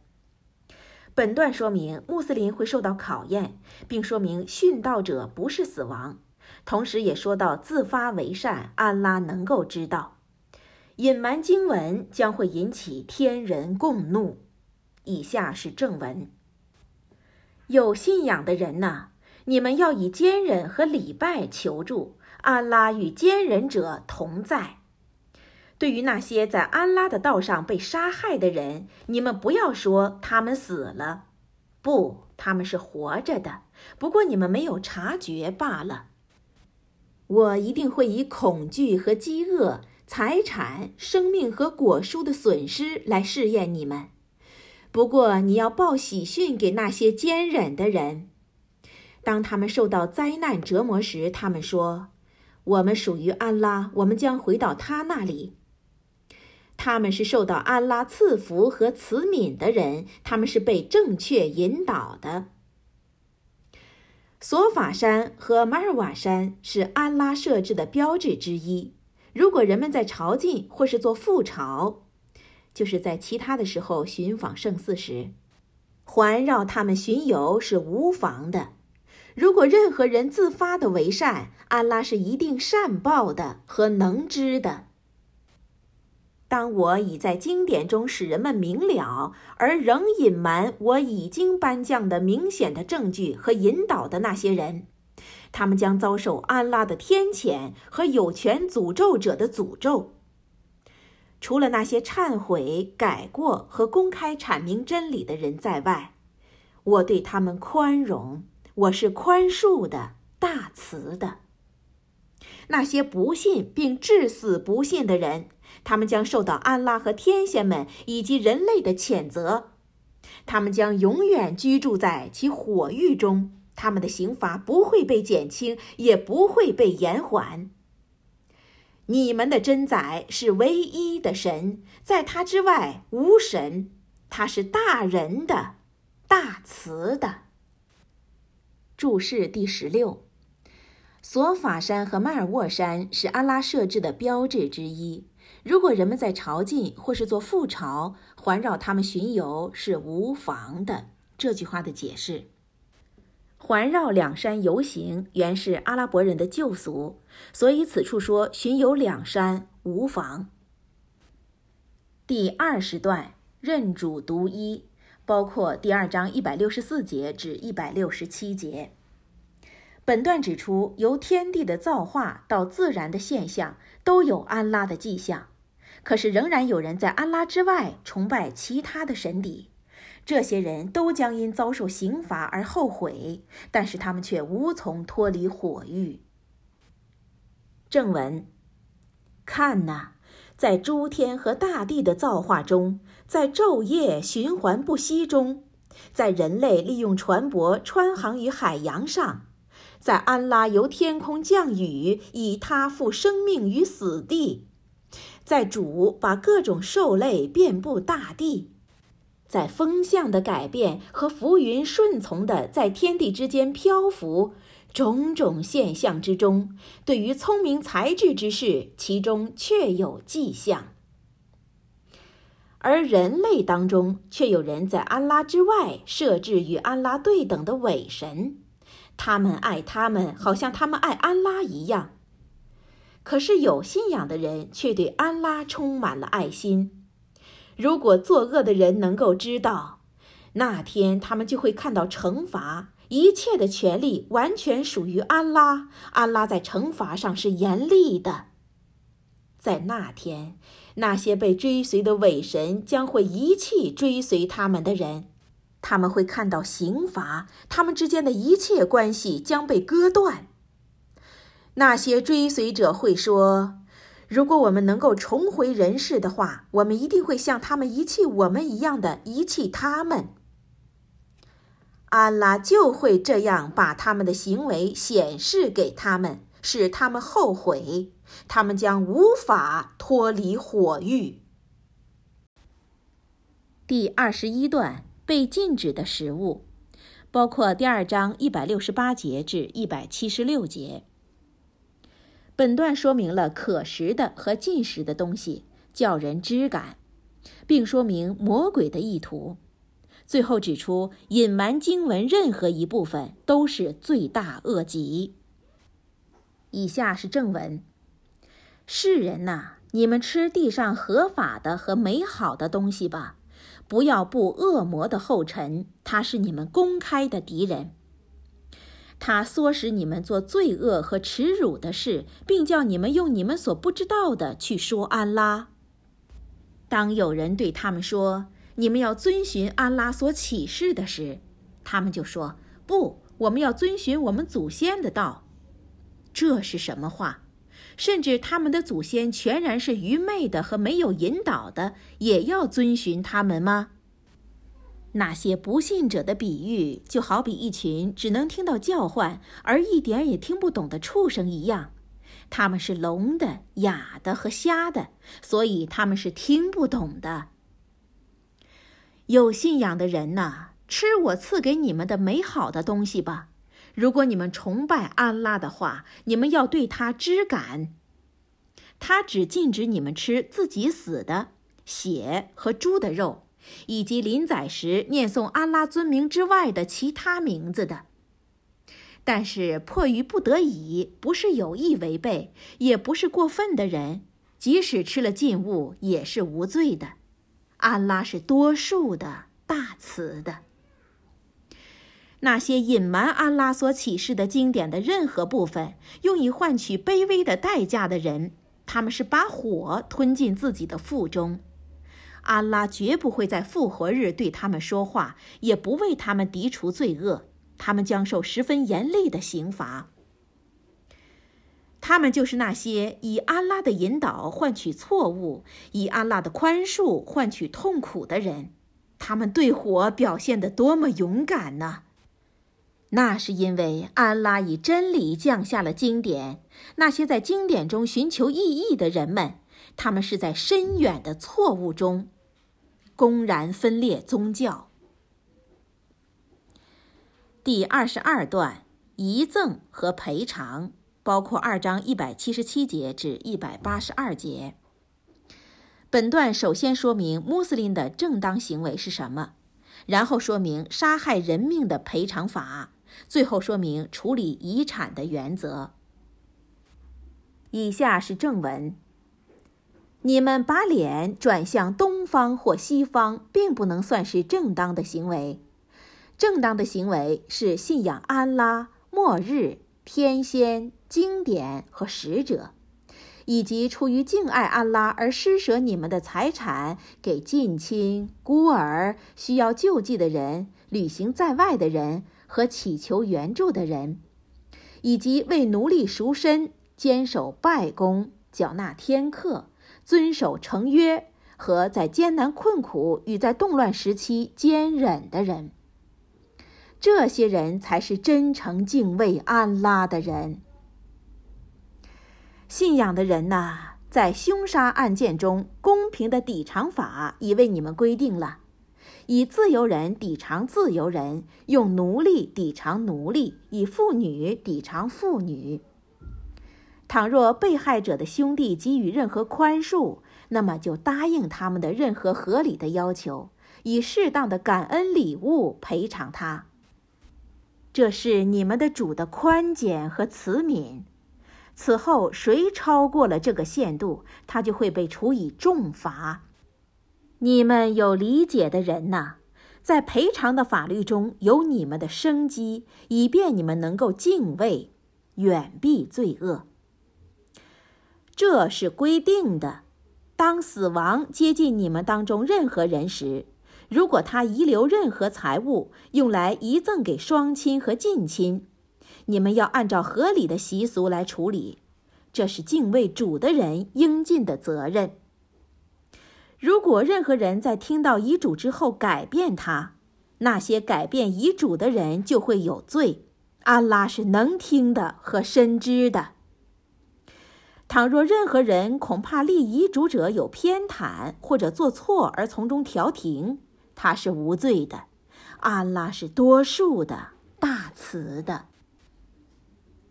本段说明穆斯林会受到考验，并说明殉道者不是死亡，同时也说到自发为善，安拉能够知道。隐瞒经文将会引起天人共怒。以下是正文：有信仰的人呐，你们要以坚忍和礼拜求助，安拉与坚忍者同在。对于那些在安拉的道上被杀害的人，你们不要说他们死了，不，他们是活着的，不过你们没有察觉罢了。我一定会以恐惧和饥饿、财产、生命和果树的损失来试验你们。不过，你要报喜讯给那些坚忍的人。当他们受到灾难折磨时，他们说：“我们属于安拉，我们将回到他那里。”他们是受到安拉赐福和慈悯的人，他们是被正确引导的。索法山和马尔瓦山是安拉设置的标志之一。如果人们在朝觐或是做复朝，就是在其他的时候寻访圣寺时，环绕他们巡游是无妨的。如果任何人自发的为善，安拉是一定善报的和能知的。当我已在经典中使人们明了，而仍隐瞒我已经颁降的明显的证据和引导的那些人，他们将遭受安拉的天谴和有权诅咒者的诅咒。除了那些忏悔、改过和公开阐明真理的人在外，我对他们宽容，我是宽恕的、大慈的。那些不信并至死不信的人，他们将受到安拉和天仙们以及人类的谴责，他们将永远居住在其火狱中，他们的刑罚不会被减轻，也不会被延缓。你们的真宰是唯一的神，在他之外无神。他是大仁的、大慈的。注释第十六：索法山和迈尔沃山是安拉设置的标志之一。如果人们在朝觐或是做覆巢，环绕他们巡游是无妨的。这句话的解释。环绕两山游行原是阿拉伯人的旧俗，所以此处说巡游两山无妨。第二十段认主独一，包括第二章一百六十四节至一百六十七节。本段指出，由天地的造化到自然的现象，都有安拉的迹象。可是，仍然有人在安拉之外崇拜其他的神邸。这些人都将因遭受刑罚而后悔，但是他们却无从脱离火狱。正文：看呐，在诸天和大地的造化中，在昼夜循环不息中，在人类利用船舶穿航于海洋上。在安拉由天空降雨，以他赋生命于死地；在主把各种兽类遍布大地；在风向的改变和浮云顺从的在天地之间漂浮，种种现象之中，对于聪明才智之事，其中确有迹象。而人类当中，却有人在安拉之外设置与安拉对等的伪神。他们爱他们，好像他们爱安拉一样。可是有信仰的人却对安拉充满了爱心。如果作恶的人能够知道，那天他们就会看到惩罚。一切的权利完全属于安拉，安拉在惩罚上是严厉的。在那天，那些被追随的伪神将会遗弃追随他们的人。他们会看到刑罚，他们之间的一切关系将被割断。那些追随者会说：“如果我们能够重回人世的话，我们一定会像他们遗弃我们一样的遗弃他们。”安拉就会这样把他们的行为显示给他们，使他们后悔，他们将无法脱离火狱。第二十一段。被禁止的食物，包括第二章一百六十八节至一百七十六节。本段说明了可食的和禁食的东西，叫人知感，并说明魔鬼的意图。最后指出，隐瞒经文任何一部分都是罪大恶极。以下是正文：世人呐，你们吃地上合法的和美好的东西吧。不要步恶魔的后尘，他是你们公开的敌人。他唆使你们做罪恶和耻辱的事，并叫你们用你们所不知道的去说安拉。当有人对他们说：“你们要遵循安拉所启示的时”，他们就说：“不，我们要遵循我们祖先的道。”这是什么话？甚至他们的祖先全然是愚昧的和没有引导的，也要遵循他们吗？那些不信者的比喻，就好比一群只能听到叫唤而一点也听不懂的畜生一样。他们是聋的、哑的和瞎的，所以他们是听不懂的。有信仰的人呐，吃我赐给你们的美好的东西吧。如果你们崇拜安拉的话，你们要对他知感。他只禁止你们吃自己死的血和猪的肉，以及临宰时念诵安拉尊名之外的其他名字的。但是迫于不得已，不是有意违背，也不是过分的人，即使吃了禁物，也是无罪的。安拉是多数的、大慈的。那些隐瞒安拉所启示的经典的任何部分，用以换取卑微的代价的人，他们是把火吞进自己的腹中。安拉绝不会在复活日对他们说话，也不为他们涤除罪恶，他们将受十分严厉的刑罚。他们就是那些以安拉的引导换取错误，以安拉的宽恕换取痛苦的人。他们对火表现得多么勇敢呢？那是因为安拉以真理降下了经典。那些在经典中寻求意义的人们，他们是在深远的错误中，公然分裂宗教。第二十二段遗赠和赔偿，包括二章一百七十七节至一百八十二节。本段首先说明穆斯林的正当行为是什么，然后说明杀害人命的赔偿法。最后说明处理遗产的原则。以下是正文：你们把脸转向东方或西方，并不能算是正当的行为。正当的行为是信仰安拉、末日、天仙、经典和使者，以及出于敬爱安拉而施舍你们的财产给近亲、孤儿、需要救济的人、旅行在外的人和祈求援助的人，以及为奴隶赎身、坚守拜功、缴纳天课、遵守成约和在艰难困苦与在动乱时期坚忍的人。这些人才是真诚敬畏安拉的人。信仰的人呐，在凶杀案件中，公平的抵偿法已为你们规定了：以自由人抵偿自由人，用奴隶抵偿奴隶，以妇女抵偿妇女。倘若被害者的兄弟给予任何宽恕，那么就答应他们的任何合理的要求，以适当的感恩礼物赔偿他。这是你们的主的宽减和慈悯。此后，谁超过了这个限度，他就会被处以重罚。你们有理解的人呐，在赔偿的法律中有你们的生机，以便你们能够敬畏，远避罪恶。这是规定的。当死亡接近你们当中任何人时，如果他遗留任何财物用来遗赠给双亲和近亲，你们要按照合理的习俗来处理，这是敬畏主的人应尽的责任。如果任何人在听到遗嘱之后改变它，那些改变遗嘱的人就会有罪。安拉是能听的和深知的。倘若任何人恐怕立遗嘱者有偏袒或者做错而从中调停，他是无罪的，安拉是多数的、大慈的。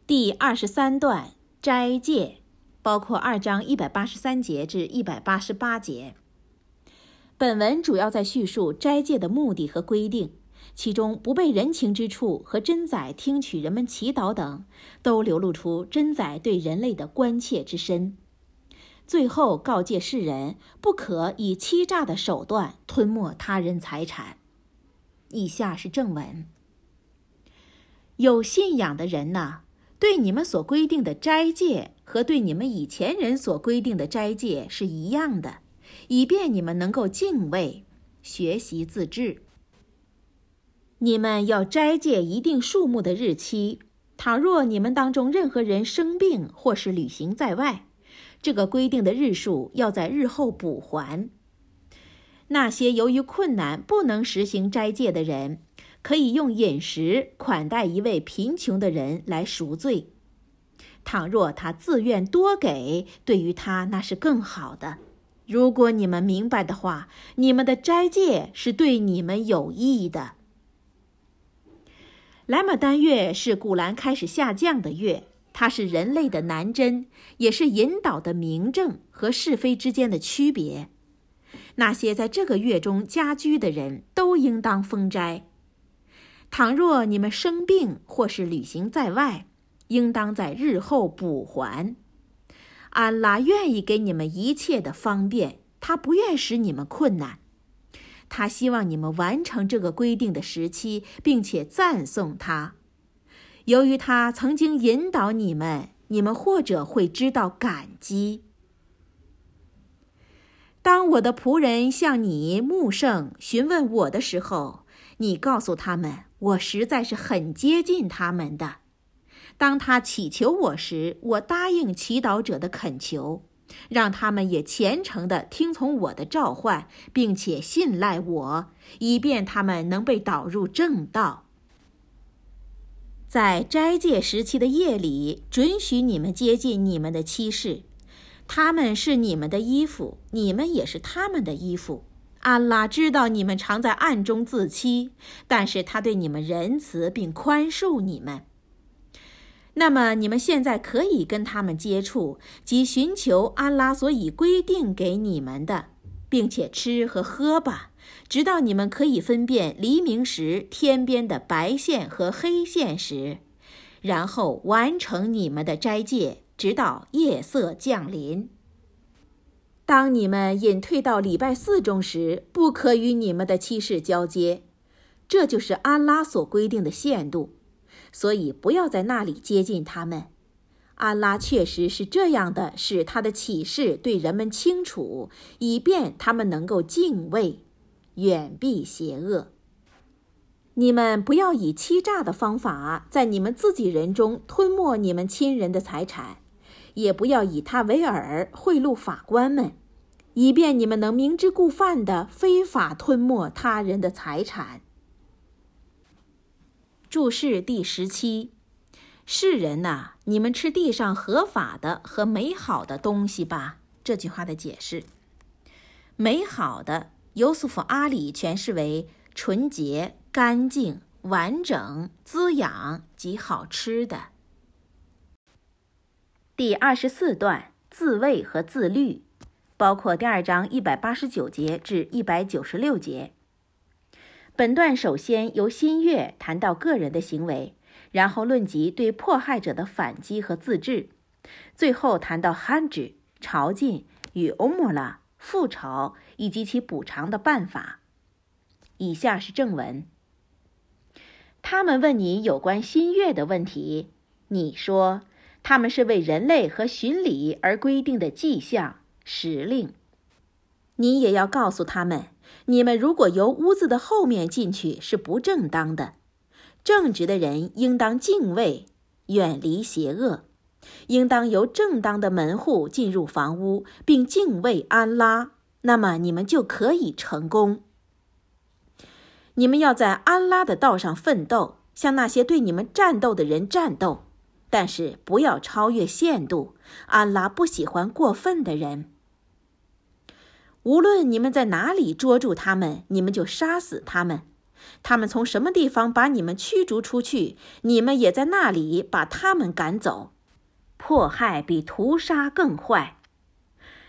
第二十三段斋戒，包括二章一百八十三节至一百八十八节。本文主要在叙述斋戒的目的和规定，其中不被人情之处和真宰听取人们祈祷等，都流露出真宰对人类的关切之深。最后告诫世人，不可以欺诈的手段吞没他人财产。以下是正文：有信仰的人呐，对你们所规定的斋戒和对你们以前人所规定的斋戒是一样的，以便你们能够敬畏、学习自制。你们要斋戒一定数目的日期。倘若你们当中任何人生病或是旅行在外，这个规定的日数要在日后补还。那些由于困难不能实行斋戒的人，可以用饮食款待一位贫穷的人来赎罪。倘若他自愿多给，对于他那是更好的。如果你们明白的话，你们的斋戒是对你们有益的。莱玛丹月是古兰开始下降的月。它是人类的南针，也是引导的明证和是非之间的区别。那些在这个月中家居的人都应当封斋。倘若你们生病或是旅行在外，应当在日后补还。安拉愿意给你们一切的方便，他不愿使你们困难。他希望你们完成这个规定的时期，并且赞颂他。由于他曾经引导你们，你们或者会知道感激。当我的仆人向你穆圣询问我的时候，你告诉他们，我实在是很接近他们的。当他祈求我时，我答应祈祷者的恳求，让他们也虔诚地听从我的召唤，并且信赖我，以便他们能被导入正道。在斋戒时期的夜里，准许你们接近你们的妻室，他们是你们的衣服，你们也是他们的衣服。安拉知道你们常在暗中自欺，但是他对你们仁慈并宽恕你们。那么你们现在可以跟他们接触，及寻求安拉所以规定给你们的，并且吃和喝吧。直到你们可以分辨黎明时天边的白线和黑线时，然后完成你们的斋戒，直到夜色降临。当你们隐退到礼拜四中时，不可与你们的妻室交接，这就是安拉所规定的限度。所以不要在那里接近他们。安拉确实是这样的，使他的启示对人们清楚，以便他们能够敬畏，远避邪恶。你们不要以欺诈的方法在你们自己人中吞没你们亲人的财产，也不要以他为饵贿赂法官们，以便你们能明知故犯的非法吞没他人的财产。注释第十七。世人呐、你们吃地上合法的和美好的东西吧。这句话的解释：美好的，尤素夫阿里诠释为纯洁、干净、完整、滋养及好吃的。第二十四段自卫和自律，包括第二章一百八十九节至一百九十六节。本段首先由新月谈到个人的行为。然后论及对迫害者的反击和自治，最后谈到罕吉朝觐与欧莫拉复朝以及其补偿的办法。以下是正文。他们问你有关新月的问题，你说他们是为人类和巡礼而规定的迹象时令。你也要告诉他们，你们如果由屋子的后面进去是不正当的。正直的人应当敬畏，远离邪恶，应当由正当的门户进入房屋，并敬畏安拉。那么你们就可以成功。你们要在安拉的道上奋斗，向那些对你们战斗的人战斗，但是不要超越限度。安拉不喜欢过分的人。无论你们在哪里捉住他们，你们就杀死他们。他们从什么地方把你们驱逐出去，你们也在那里把他们赶走。迫害比屠杀更坏。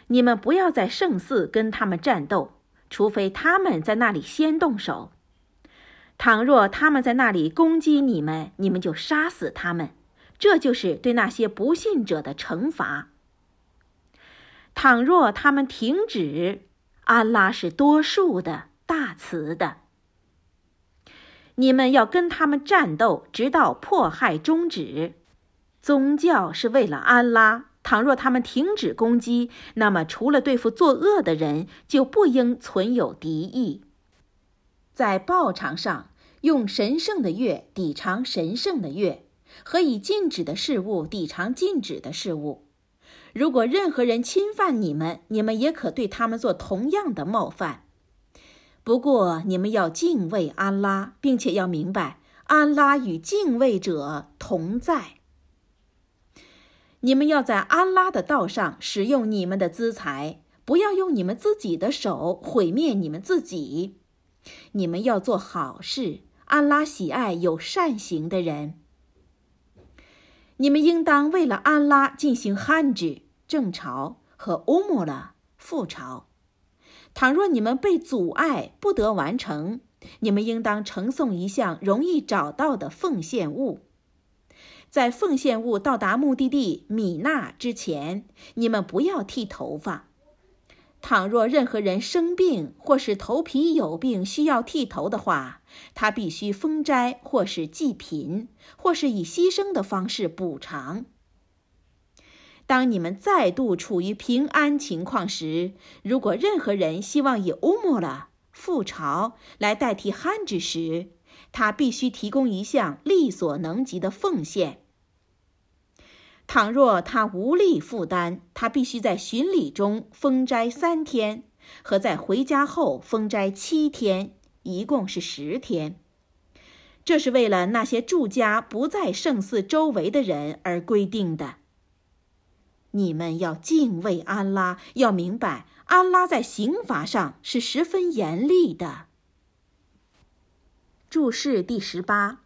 你们不要在圣寺跟他们战斗，除非他们在那里先动手。倘若他们在那里攻击你们，你们就杀死他们。这就是对那些不信者的惩罚。倘若他们停止，安拉是多数的、大慈的。你们要跟他们战斗，直到迫害终止。宗教是为了安拉。倘若他们停止攻击，那么除了对付作恶的人，就不应存有敌意。在报偿上，用神圣的月抵偿神圣的月，和以禁止的事物抵偿禁止的事物。如果任何人侵犯你们，你们也可对他们做同样的冒犯。不过，你们要敬畏安拉，并且要明白，安拉与敬畏者同在。你们要在安拉的道上使用你们的资财，不要用你们自己的手毁灭你们自己。你们要做好事，安拉喜爱有善行的人。你们应当为了安拉进行罕吉正朝和欧莫拉复朝。倘若你们被阻碍不得完成，你们应当呈送一项容易找到的奉献物。在奉献物到达目的地米纳之前，你们不要剃头发。倘若任何人生病或是头皮有病需要剃头的话，他必须封斋或是济贫，或是以牺牲的方式补偿。当你们再度处于平安情况时，如果任何人希望以欧莫拉复朝来代替汉之时，他必须提供一项力所能及的奉献。倘若他无力负担，他必须在巡礼中封斋三天，和在回家后封斋七天，一共是十天。这是为了那些住家不在圣寺周围的人而规定的。你们要敬畏安拉，要明白安拉在刑罚上是十分严厉的。注释第十八，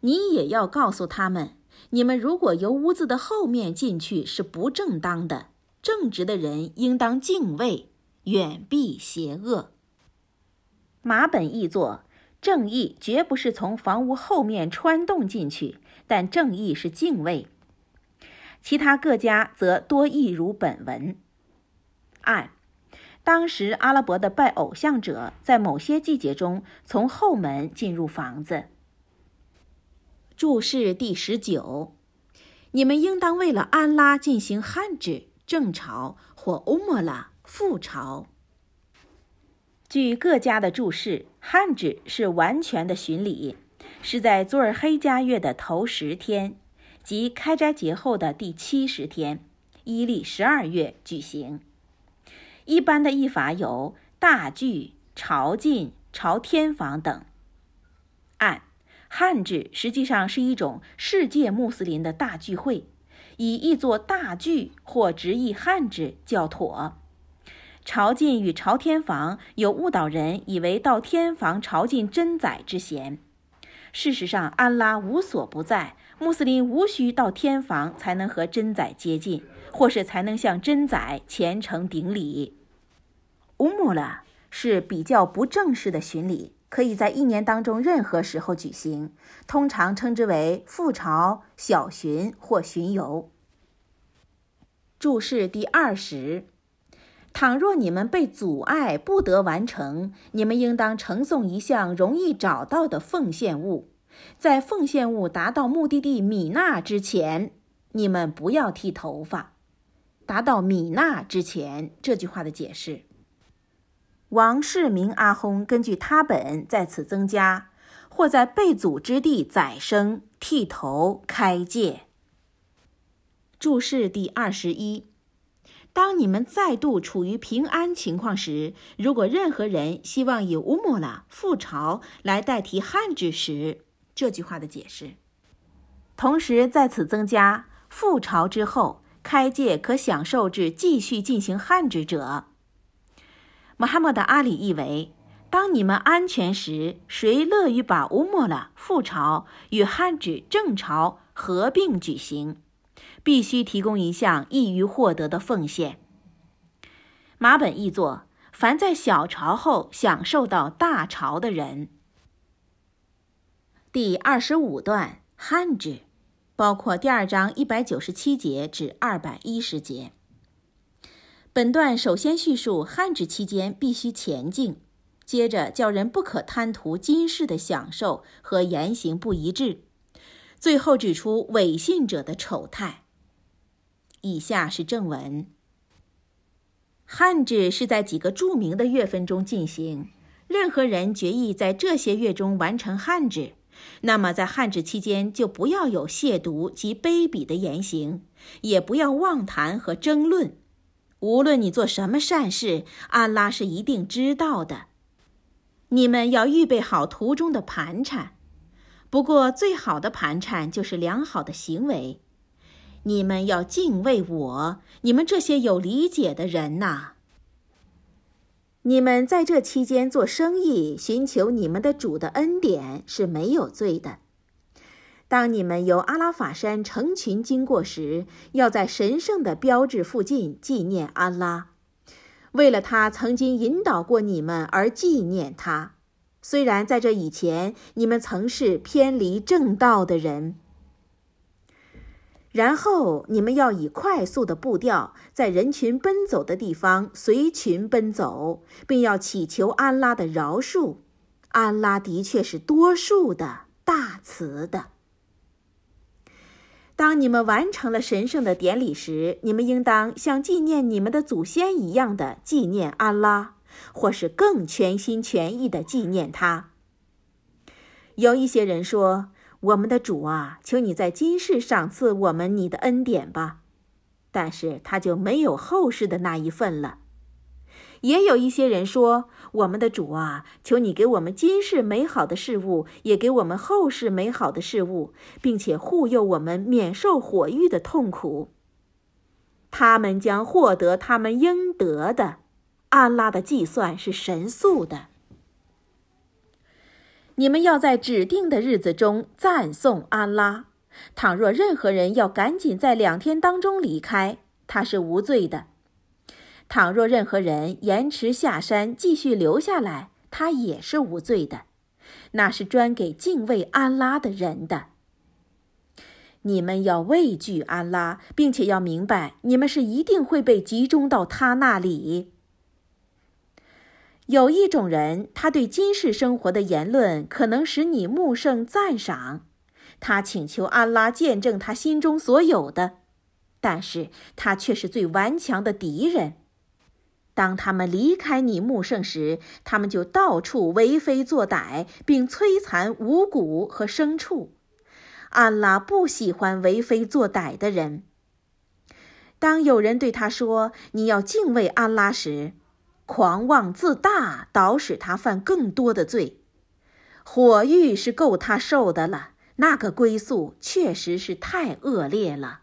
你也要告诉他们，你们如果由屋子的后面进去是不正当的。正直的人应当敬畏，远避邪恶。马本译作：正义绝不是从房屋后面穿洞进去，但正义是敬畏。其他各家则多译如本文。按，当时阿拉伯的拜偶像者在某些季节中从后门进入房子。注释第十九，你们应当为了安拉进行汉指正朝或欧莫拉复朝。据各家的注释，汉指是完全的巡礼，是在祖尔黑加月的头十天，即开斋节后的第七十天，伊历十二月举行。一般的译法有大聚、朝觐、朝天房等。按汉制实际上是一种世界穆斯林的大聚会，以译作大聚或直译汉制较妥。朝觐与朝天房有误导人以为到天房朝觐真宰之嫌。事实上，安拉无所不在，穆斯林无需到天房才能和真宰接近，或是才能向真宰虔诚顶礼。乌木拉是比较不正式的巡礼。可以在一年当中任何时候举行，通常称之为副朝、小巡或巡游。注释第二十：倘若你们被阻碍不得完成，你们应当呈送一项容易找到的奉献物。在奉献物达到目的地米纳之前，你们不要剃头发。达到米纳之前，这句话的解释。王世明阿訇根据他本在此增加，或在被阻之地宰牲、剃头、开戒。注释第二十一：当你们再度处于平安情况时，如果任何人希望以乌木拉复朝来代替汉指时，这句话的解释。同时在此增加复朝之后开戒可享受至继续进行汉指者。穆罕默德·阿里译为：当你们安全时，谁乐于把乌莫拉复朝与汉指正朝合并举行，必须提供一项易于获得的奉献。马本译作：凡在小朝后享受到大朝的人。第二十五段汉指包括第二章一百九十七节至二百一十节。本段首先叙述汉指期间必须虔敬，接着叫人不可贪图今世的享受和言行不一致，最后指出违信者的丑态。以下是正文：汉指是在几个著名的月份中进行，任何人决意在这些月中完成汉指，那么在汉指期间就不要有亵渎及卑鄙的言行，也不要妄谈和争论。无论你做什么善事，安拉是一定知道的。你们要预备好途中的盘缠，不过最好的盘缠就是良好的行为。你们要敬畏我，你们这些有理解的人呐。你们在这期间做生意，寻求你们的主的恩典是没有罪的。当你们由阿拉法山成群经过时，要在神圣的标志附近纪念安拉，为了他曾经引导过你们而纪念他。虽然在这以前你们曾是偏离正道的人，然后你们要以快速的步调，在人群奔走的地方随群奔走，并要祈求安拉的饶恕。安拉的确是多数的、大慈的。当你们完成了神圣的典礼时，你们应当像纪念你们的祖先一样的纪念安拉，或是更全心全意的纪念他。有一些人说：“我们的主啊，求你在今世赏赐我们你的恩典吧。”但是他就没有后世的那一份了。也有一些人说：“我们的主啊，求你给我们今世美好的事物，也给我们后世美好的事物，并且护佑我们免受火狱的痛苦。他们将获得他们应得的。安拉的计算是神速的。你们要在指定的日子中赞颂安拉。倘若任何人要赶紧在两天当中离开，他是无罪的。”倘若任何人延迟下山，继续留下来，他也是无罪的。那是专给敬畏安拉的人的。你们要畏惧安拉，并且要明白，你们是一定会被集中到他那里。有一种人，他对今世生活的言论可能使你目圣赞赏，他请求安拉见证他心中所有的，但是他却是最顽强的敌人。当他们离开你穆圣时，他们就到处为非作歹，并摧残五谷和牲畜。安拉不喜欢为非作歹的人。当有人对他说：“你要敬畏安拉”时，狂妄自大导使他犯更多的罪。火狱是够他受的了，那个归宿确实是太恶劣了。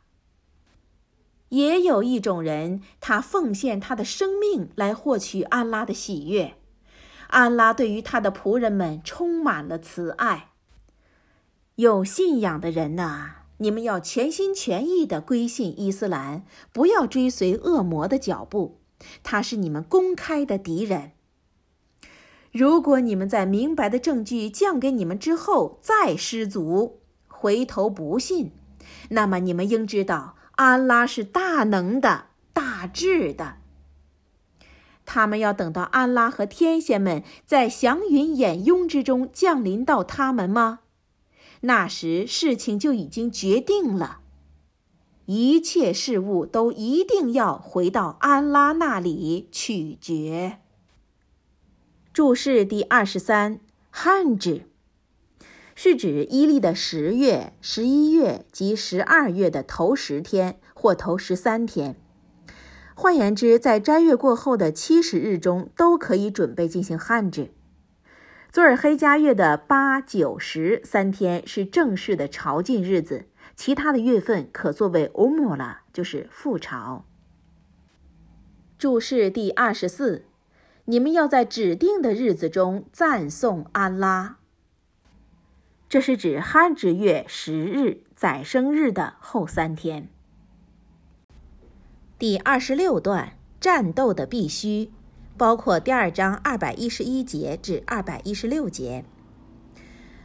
也有一种人，他奉献他的生命来获取安拉的喜悦。安拉对于他的仆人们充满了慈爱。有信仰的人呐，你们要全心全意地归信伊斯兰，不要追随恶魔的脚步，他是你们公开的敌人。如果你们在明白的证据降给你们之后再失足，回头不信，那么你们应知道，安拉是大能的、大智的。他们要等到安拉和天仙们在祥云掩拥之中降临到他们吗？那时事情就已经决定了，一切事物都一定要回到安拉那里取决。注释第二十三，汉指是指伊历的十月、十一月及十二月的头十天或头十三天。换言之，在斋月过后的七十日中都可以准备进行汉指。祖尔黑加月的八、九、十三天是正式的朝觐日子，其他的月份可作为欧姆了，就是复朝。注释第二十四，你们要在指定的日子中赞颂安拉。这是指哈之月十日宰生日的后三天。第二十六段，战斗的必须。包括第二章二百一十一节至二百一十六节。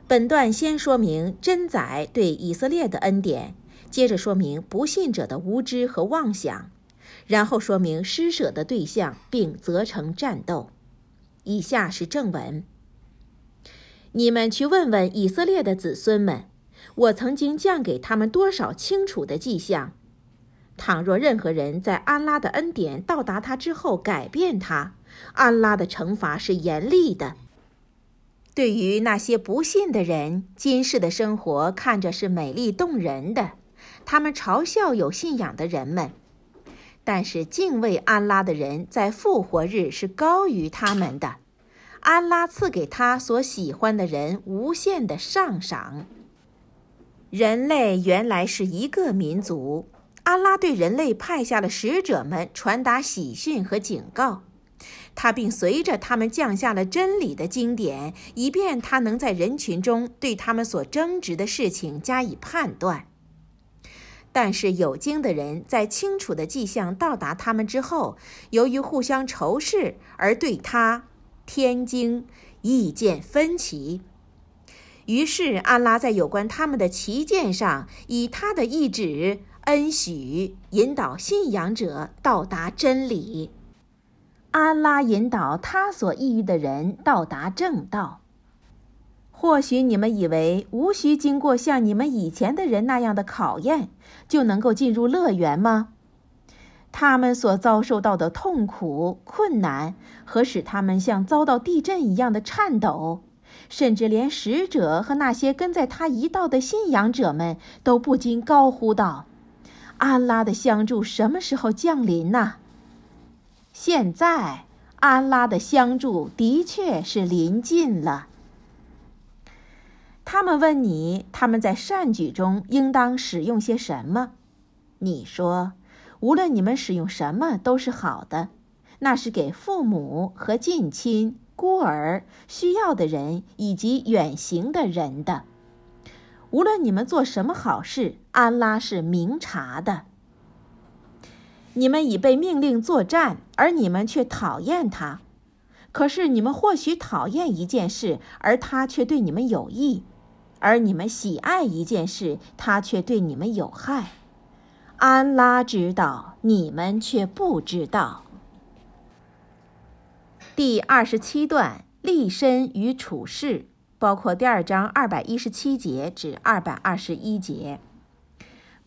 本段先说明真宰对以色列的恩典，接着说明不信者的无知和妄想，然后说明施舍的对象，并责成战斗。以下是正文：你们去问问以色列的子孙们，我曾经降给他们多少清楚的迹象。倘若任何人在安拉的恩典到达他之后改变他，安拉的惩罚是严厉的。对于那些不信的人，今世的生活看着是美丽动人的，他们嘲笑有信仰的人们。但是敬畏安拉的人在复活日是高于他们的，安拉赐给他所喜欢的人无限的上赏。人类原来是一个民族。安拉对人类派下了使者们，传达喜讯和警告。他并随着他们降下了真理的经典，以便他能在人群中对他们所争执的事情加以判断。但是有经的人在清楚的迹象到达他们之后，由于互相仇视而对他天经意见分歧。于是安拉在有关他们的旗舰上，以他的意旨。恩许引导信仰者到达真理，安拉引导他所意欲的人到达正道。或许你们以为无需经过像你们以前的人那样的考验，就能够进入乐园吗？他们所遭受到的痛苦、困难和使他们像遭到地震一样的颤抖，甚至连使者和那些跟在他一道的信仰者们都不禁高呼道。安拉的相助什么时候降临呢？现在，安拉的相助的确是临近了。他们问你，他们在善举中应当使用些什么？你说，无论你们使用什么都是好的，那是给父母和近亲、孤儿、需要的人以及远行的人的。无论你们做什么好事，安拉是明察的。你们已被命令作战，而你们却讨厌他；可是你们或许讨厌一件事，而他却对你们有益；而你们喜爱一件事，他却对你们有害。安拉知道，你们却不知道。第二十七段，立身与处世。包括第二章二百一十七节至二百二十一节。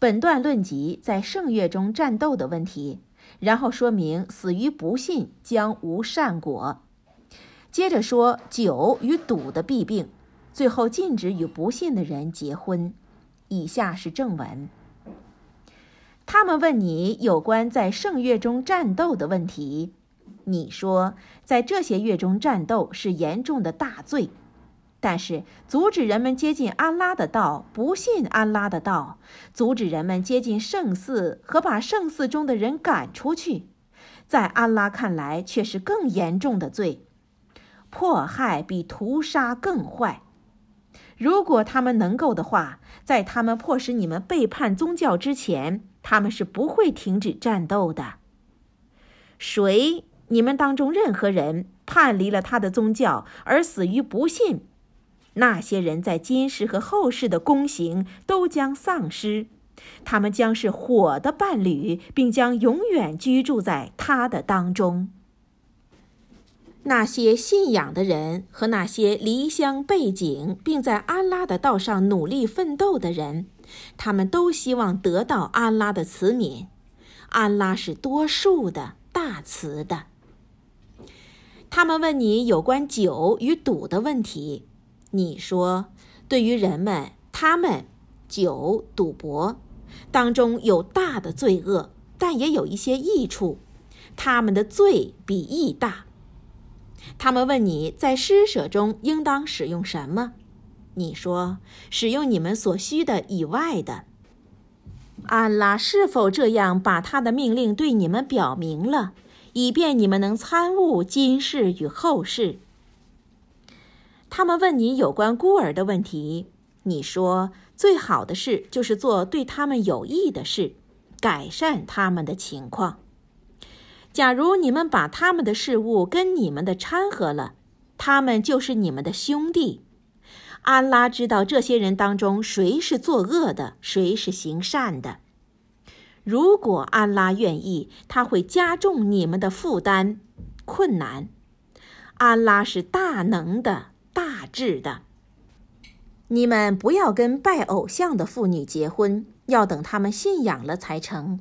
本段论及在圣月中战斗的问题，然后说明死于不信将无善果。接着说酒与赌的弊病，最后禁止与不信的人结婚。以下是正文。他们问你有关在圣月中战斗的问题，你说在这些月中战斗是严重的大罪。但是，阻止人们接近安拉的道，不信安拉的道；阻止人们接近圣寺和把圣寺中的人赶出去，在安拉看来却是更严重的罪。迫害比屠杀更坏。如果他们能够的话，在他们迫使你们背叛宗教之前，他们是不会停止战斗的。谁，你们当中任何人叛离了他的宗教而死于不信，那些人在今世和后世的功行都将丧失，他们将是火的伴侣，并将永远居住在他的当中。那些信仰的人和那些离乡背井，并在安拉的道上努力奋斗的人，他们都希望得到安拉的慈悯。安拉是多数的、大慈的。他们问你有关酒与赌的问题。你说，对于人们，他们酒赌博当中有大的罪恶，但也有一些益处。他们的罪比益大。他们问你在施舍中应当使用什么？你说，使用你们所需的以外的。安拉是否这样把他的命令对你们表明了，以便你们能参悟今世与后世？他们问你有关孤儿的问题，你说最好的事就是做对他们有益的事，改善他们的情况。假如你们把他们的事物跟你们的掺和了，他们就是你们的兄弟。安拉知道这些人当中谁是作恶的，谁是行善的。如果安拉愿意，他会加重你们的负担、困难。安拉是大能的。大致的，你们不要跟拜偶像的妇女结婚，要等他们信仰了才成。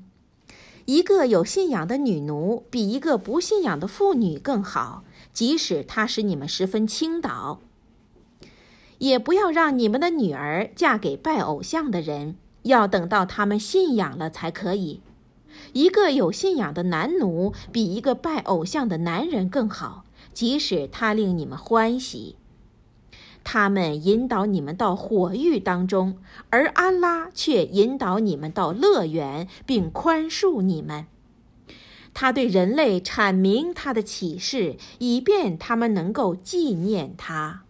一个有信仰的女奴比一个不信仰的妇女更好，即使她使你们十分倾倒。也不要让你们的女儿嫁给拜偶像的人，要等到他们信仰了才可以。一个有信仰的男奴比一个拜偶像的男人更好，即使他令你们欢喜。他们引导你们到火狱当中，而安拉却引导你们到乐园，并宽恕你们。他对人类阐明他的启示，以便他们能够纪念他。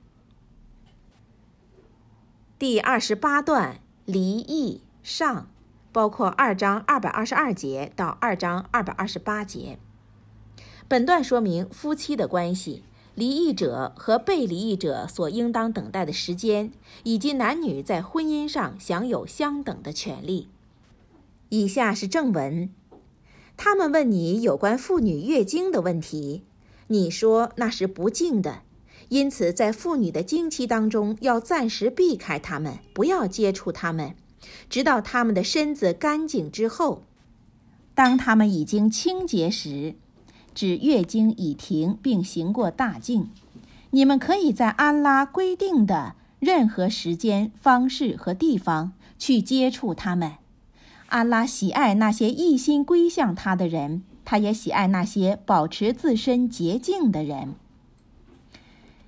第二十八段离异上，包括二章二百二十二节到二章二百二十八节。本段说明夫妻的关系。离异者和被离异者所应当等待的时间，以及男女在婚姻上享有相等的权利。以下是正文。他们问你有关妇女月经的问题，你说那是不净的，因此在妇女的经期当中要暂时避开她们，不要接触她们，直到她们的身子干净之后。当她们已经清洁时。指月经已停并行过大净，你们可以在安拉规定的任何时间、方式和地方去接触他们。安拉喜爱那些一心归向他的人，他也喜爱那些保持自身洁净的人。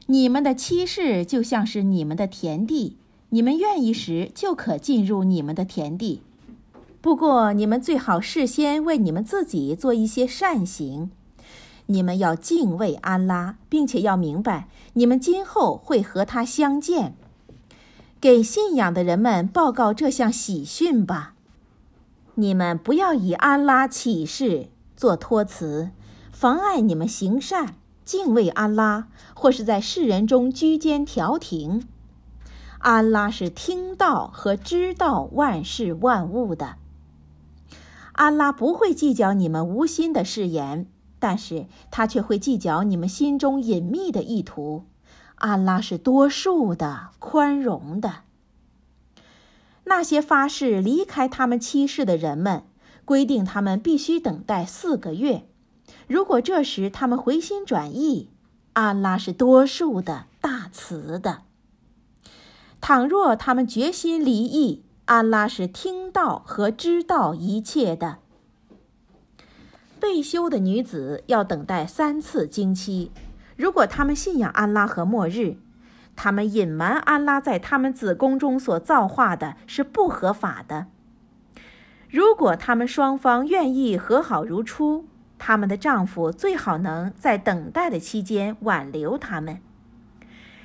你们的妻室就像是你们的田地，你们愿意时就可进入你们的田地。不过，你们最好事先为你们自己做一些善行。你们要敬畏安拉，并且要明白，你们今后会和他相见。给信仰的人们报告这项喜讯吧。你们不要以安拉起誓做托辞，妨碍你们行善、敬畏安拉，或是在世人中居间调停。安拉是听到和知道万事万物的。安拉不会计较你们无心的誓言。但是他却会计较你们心中隐秘的意图，安拉是多数的、宽容的。那些发誓离开他们妻室的人们，规定他们必须等待四个月。如果这时他们回心转意，安拉是多数的、大慈的。倘若他们决心离异，安拉是听到和知道一切的。被休的女子要等待三次经期。如果他们信仰安拉和末日，他们隐瞒安拉在他们子宫中所造化的是不合法的。如果他们双方愿意和好如初，他们的丈夫最好能在等待的期间挽留他们。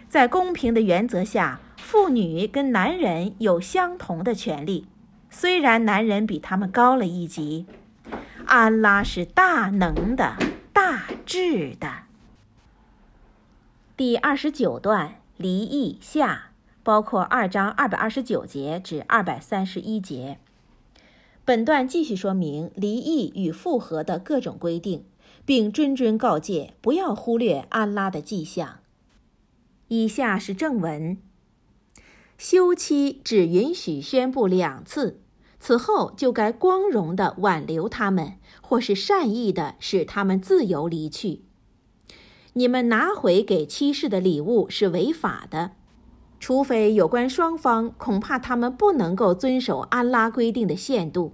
在公平的原则下，妇女跟男人有相同的权利，虽然男人比他们高了一级。安拉是大能的、大智的。第二十九段离异下，包括二章二百二十九节至二百三十一节。本段继续说明离异与复合的各种规定，并谆谆告诫不要忽略安拉的迹象。以下是正文：休妻只允许宣布两次，此后就该光荣地挽留他们，或是善意地使他们自由离去。你们拿回给妻室的礼物是违法的，除非有关双方恐怕他们不能够遵守安拉规定的限度。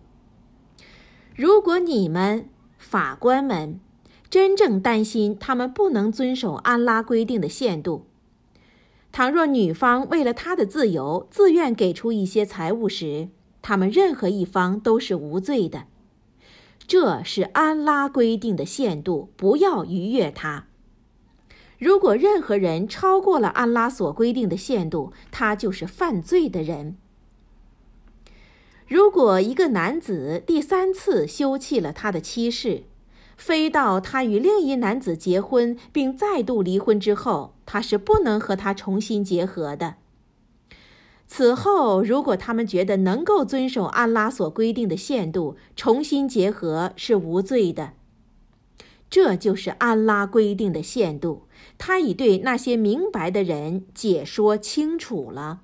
如果你们法官们真正担心他们不能遵守安拉规定的限度，倘若女方为了她的自由自愿给出一些财物时，他们任何一方都是无罪的。这是安拉规定的限度，不要逾越它。如果任何人超过了安拉所规定的限度，他就是犯罪的人。如果一个男子第三次休弃了他的妻室，非到他与另一男子结婚并再度离婚之后，他是不能和他重新结合的。此后，如果他们觉得能够遵守安拉所规定的限度，重新结合是无罪的。这就是安拉规定的限度。他已对那些明白的人解说清楚了。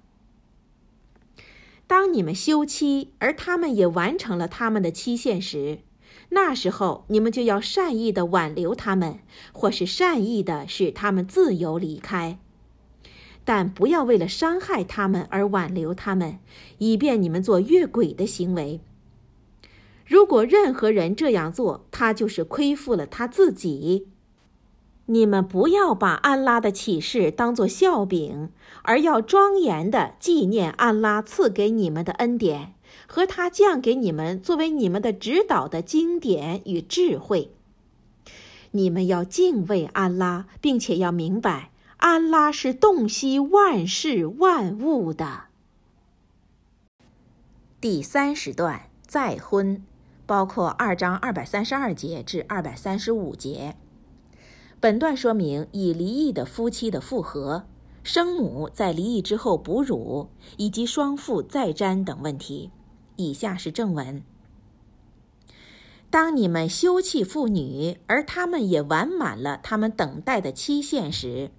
当你们休妻，而他们也完成了他们的期限时，那时候你们就要善意地挽留他们，或是善意地使他们自由离开，但不要为了伤害他们而挽留他们，以便你们做越轨的行为。如果任何人这样做，他就是亏负了他自己。你们不要把安拉的启示当作笑柄，而要庄严的纪念安拉赐给你们的恩典和他降给你们作为你们的指导的经典与智慧。你们要敬畏安拉，并且要明白，安拉是洞悉万事万物的。第三十段再婚，包括二章二百三十二节至二百三十五节。本段说明已离异的夫妻的复合、生母在离异之后哺乳以及双父再瞻等问题。以下是正文：当你们休弃妇女，而他们也完满了他们等待的期限时，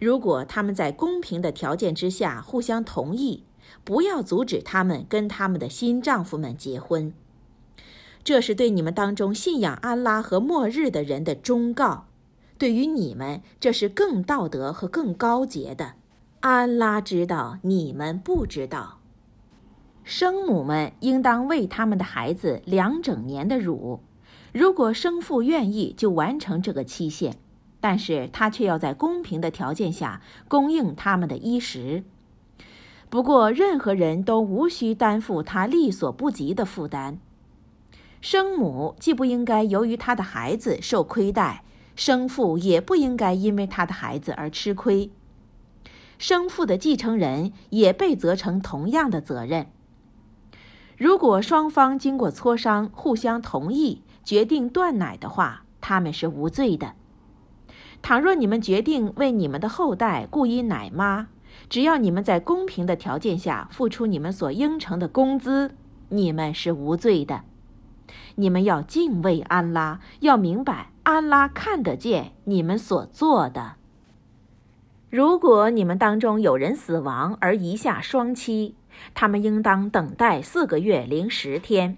如果他们在公平的条件之下互相同意，不要阻止他们跟他们的新丈夫们结婚。这是对你们当中信仰安拉和末日的人的忠告。对于你们，这是更道德和更高洁的。安拉知道，你们不知道。生母们应当喂他们的孩子两整年的乳，如果生父愿意，就完成这个期限，但是他却要在公平的条件下供应他们的衣食。不过，任何人都无需担负他力所不及的负担。生母既不应该由于他的孩子受亏待。生父也不应该因为他的孩子而吃亏，生父的继承人也被责成同样的责任。如果双方经过磋商，互相同意决定断奶的话，他们是无罪的。倘若你们决定为你们的后代雇一奶妈，只要你们在公平的条件下付出你们所应承的工资，你们是无罪的。你们要敬畏安拉，要明白。安拉看得见你们所做的。如果你们当中有人死亡而遗下双妻，他们应当等待四个月零十天。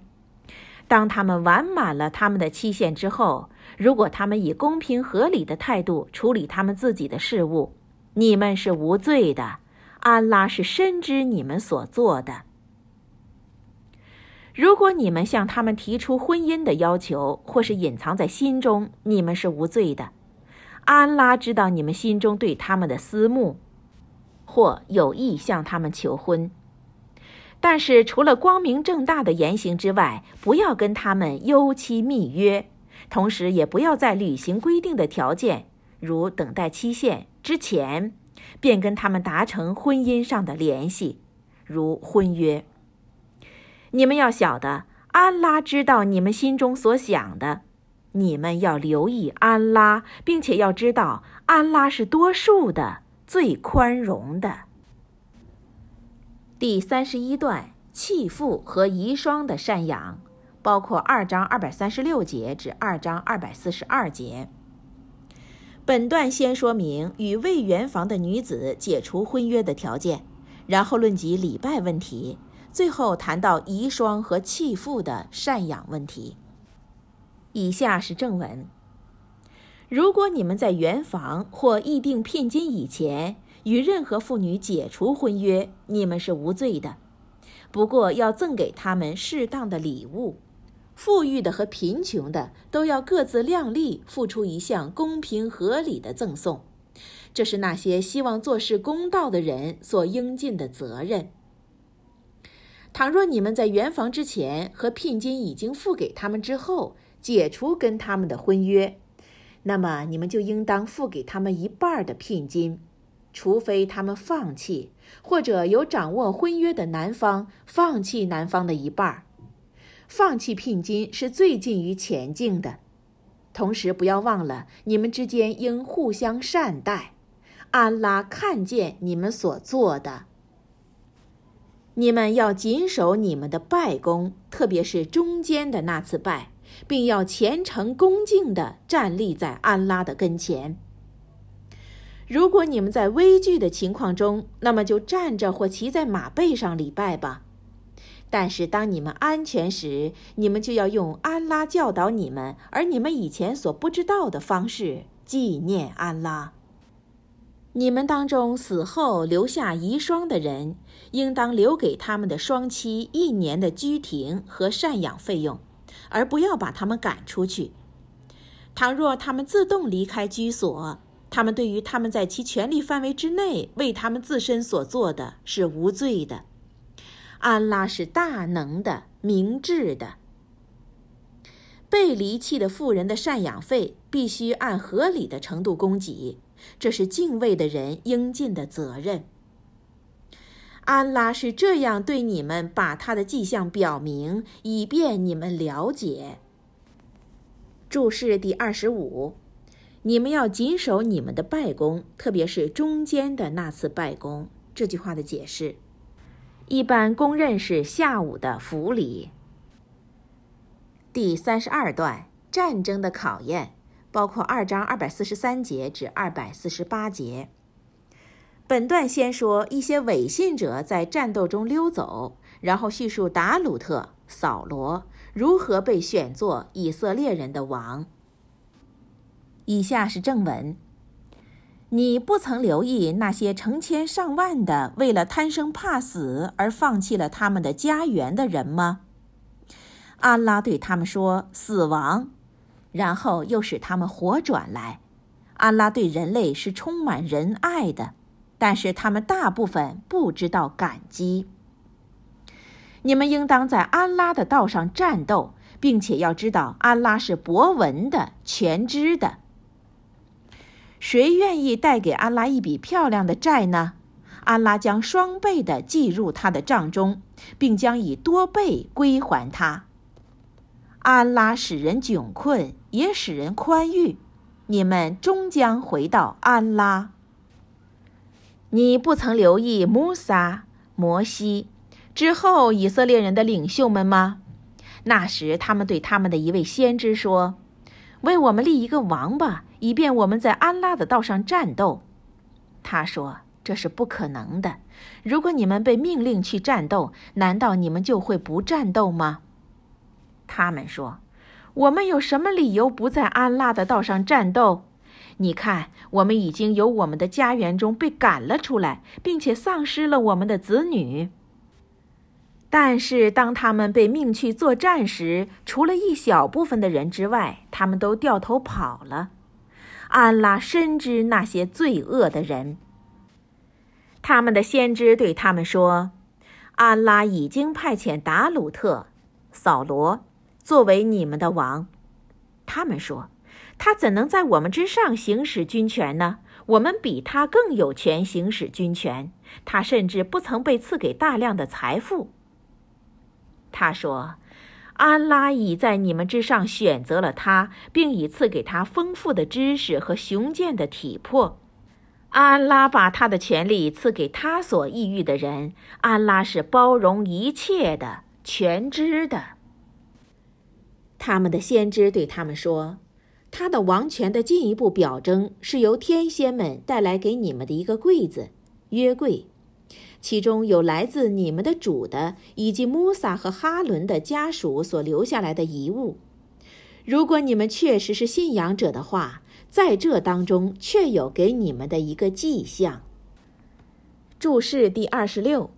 当他们完满了他们的期限之后，如果他们以公平合理的态度处理他们自己的事务，你们是无罪的。安拉是深知你们所做的。如果你们向他们提出婚姻的要求，或是隐藏在心中，你们是无罪的。安拉知道你们心中对他们的思慕，或有意向他们求婚。但是，除了光明正大的言行之外，不要跟他们幽期密约，同时也不要在履行规定的条件，如等待期限之前，便跟他们达成婚姻上的联系，如婚约。你们要晓得，安拉知道你们心中所想的，你们要留意安拉，并且要知道，安拉是多数的，最宽容的。第三十一段，弃妇和遗孀的赡养，包括二章二百三十六节至二章二百四十二节。本段先说明与未圆房的女子解除婚约的条件，然后论及礼拜问题，最后谈到遗孀和弃妇的赡养问题。以下是正文：如果你们在圆房或议定聘金以前，与任何妇女解除婚约，你们是无罪的。不过要赠给他们适当的礼物，富裕的和贫穷的都要各自量力付出一项公平合理的赠送。这是那些希望做事公道的人所应尽的责任。倘若你们在圆房之前和聘金已经付给他们之后解除跟他们的婚约，那么你们就应当付给他们一半的聘金。除非他们放弃，或者有掌握婚约的男方放弃男方的一半，放弃聘金是最近于前进的。同时，不要忘了，你们之间应互相善待。安拉看见你们所做的。你们要谨守你们的拜功，特别是中间的那次拜，并要虔诚恭敬地站立在安拉的跟前。如果你们在危惧的情况中，那么就站着或骑在马背上礼拜吧。但是当你们安全时，你们就要用安拉教导你们，而你们以前所不知道的方式纪念安拉。你们当中死后留下遗孀的人，应当留给他们的双妻一年的居停和赡养费用，而不要把他们赶出去。倘若他们自动离开居所，他们对于他们在其权力范围之内为他们自身所做的是无罪的。安拉是大能的、明智的。被离弃的妇人的赡养费必须按合理的程度供给，这是敬畏的人应尽的责任。安拉是这样对你们把他的迹象表明，以便你们了解。注释第二十五。你们要谨守你们的拜功，特别是中间的那次拜功。这句话的解释，一般公认是下午的辅礼。第三十二段战争的考验，包括二章二百四十三节至二百四十八节。本段先说一些伪信者在战斗中溜走，然后叙述达鲁特、扫罗如何被选作以色列人的王。以下是正文：你不曾留意那些成千上万的为了贪生怕死而放弃了他们的家园的人吗？安拉对他们说：“死亡，然后又使他们活转来。”安拉对人类是充满仁爱的，但是他们大部分不知道感激。你们应当在安拉的道上战斗，并且要知道安拉是博闻的、全知的。谁愿意带给安拉一笔漂亮的债呢？安拉将双倍的计入他的账中，并将以多倍归还他。安拉使人窘困，也使人宽裕。你们终将回到安拉。你不曾留意穆萨、摩西之后以色列人的领袖们吗？那时他们对他们的一位先知说：“为我们立一个王吧。”以便我们在安拉的道上战斗，他说：“这是不可能的。如果你们被命令去战斗，难道你们就会不战斗吗？”他们说：“我们有什么理由不在安拉的道上战斗？你看，我们已经由我们的家园中被赶了出来，并且丧失了我们的子女。但是，当他们被命去作战时，除了一小部分的人之外，他们都掉头跑了。安拉深知那些罪恶的人。他们的先知对他们说：‘安拉已经派遣达鲁特、扫罗。’”作为你们的王，他们说，他怎能在我们之上行使军权呢？我们比他更有权行使军权。他甚至不曾被赐给大量的财富。他说，安拉已在你们之上选择了他，并已赐给他丰富的知识和雄健的体魄。安拉把他的权力赐给他所意欲的人。安拉是包容一切的、全知的。他们的先知对他们说：“他的王权的进一步表征是由天仙们带来给你们的一个柜子——约柜，其中有来自你们的主的以及穆萨和哈伦的家属所留下来的遗物。如果你们确实是信仰者的话，在这当中确有给你们的一个迹象。”注释第二十六，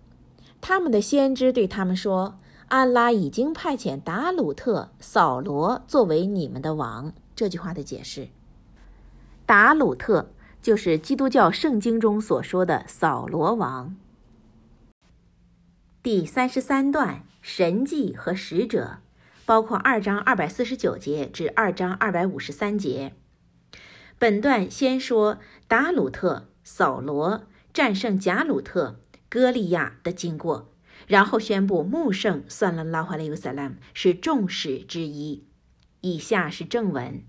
他们的先知对他们说。安拉已经派遣达鲁特、扫罗作为你们的王。这句话的解释：达鲁特就是基督教圣经中所说的扫罗王。第三十三段神迹和使者，包括二章二百四十九节至二章二百五十三节。本段先说达鲁特、扫罗战胜贾鲁特、歌利亚的经过。然后宣布，穆圣算了拉华雷乌萨拉姆是众使之一。以下是正文：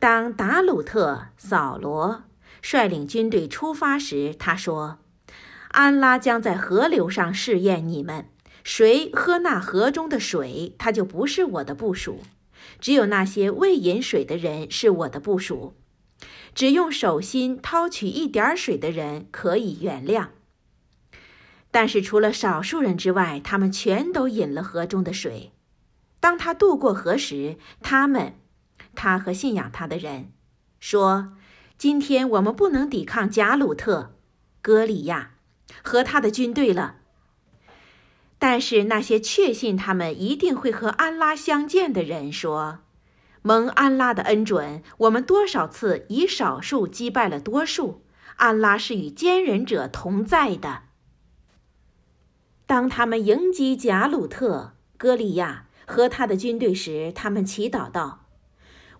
当达鲁特、扫罗率领军队出发时，他说：“安拉将在河流上试验你们，谁喝那河中的水，他就不是我的部属；只有那些未饮水的人是我的部属。只用手心掏取一点水的人可以原谅。”但是除了少数人之外，他们全都饮了河中的水。当他渡过河时，他们，他和信仰他的人，说：“今天我们不能抵抗贾鲁特、歌利亚和他的军队了。”但是那些确信他们一定会和安拉相见的人说：“蒙安拉的恩准，我们多少次以少数击败了多数。安拉是与坚忍者同在的。”当他们迎击贾鲁特、歌利亚和他的军队时，他们祈祷道：“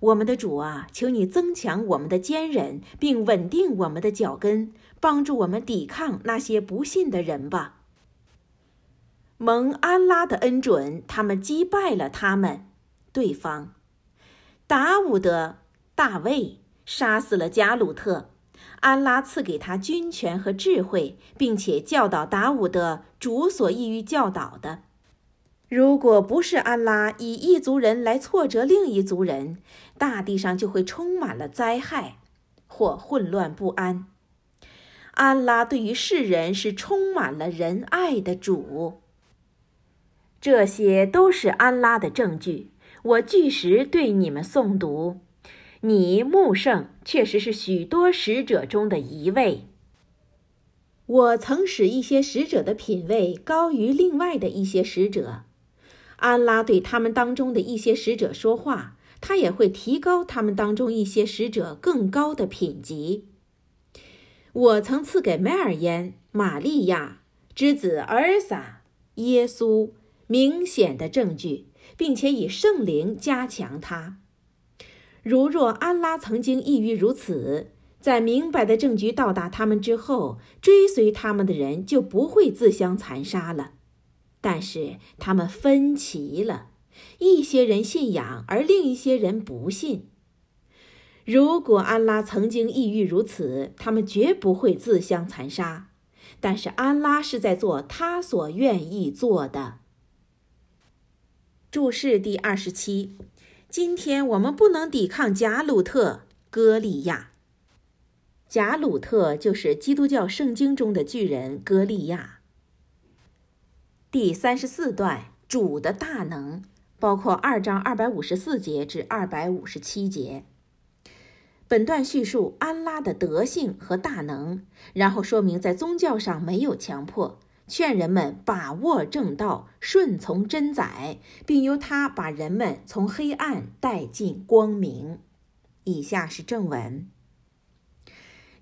我们的主啊，求你增强我们的坚忍，并稳定我们的脚跟，帮助我们抵抗那些不信的人吧。”蒙安拉的恩准，他们击败了他们。对方，达伍德、大卫杀死了贾鲁特。安拉赐给他军权和智慧，并且教导达伍德主所意欲教导的。如果不是安拉以一族人来挫折另一族人，大地上就会充满了灾害或混乱不安。安拉对于世人是充满了仁爱的主。这些都是安拉的证据，我据实对你们诵读。你穆圣确实是许多使者中的一位。我曾使一些使者的品位高于另外的一些使者。安拉对他们当中的一些使者说话，他也会提高他们当中一些使者更高的品级。我曾赐给梅尔烟、玛利亚之子儿撒、耶稣明显的证据，并且以圣灵加强他。如若安拉曾经意欲如此，在明白的证据到达他们之后，追随他们的人就不会自相残杀了。但是他们分歧了，一些人信仰，而另一些人不信。如果安拉曾经意欲如此，他们绝不会自相残杀。但是安拉是在做他所愿意做的。注释第二十七。今天我们不能抵抗贾鲁特、歌利亚。贾鲁特就是基督教圣经中的巨人歌利亚。第三十四段，主的大能，包括二章二百五十四节至二百五十七节。本段叙述安拉的德性和大能，然后说明在宗教上没有强迫，劝人们把握正道，顺从真宰，并由他把人们从黑暗带进光明。以下是正文：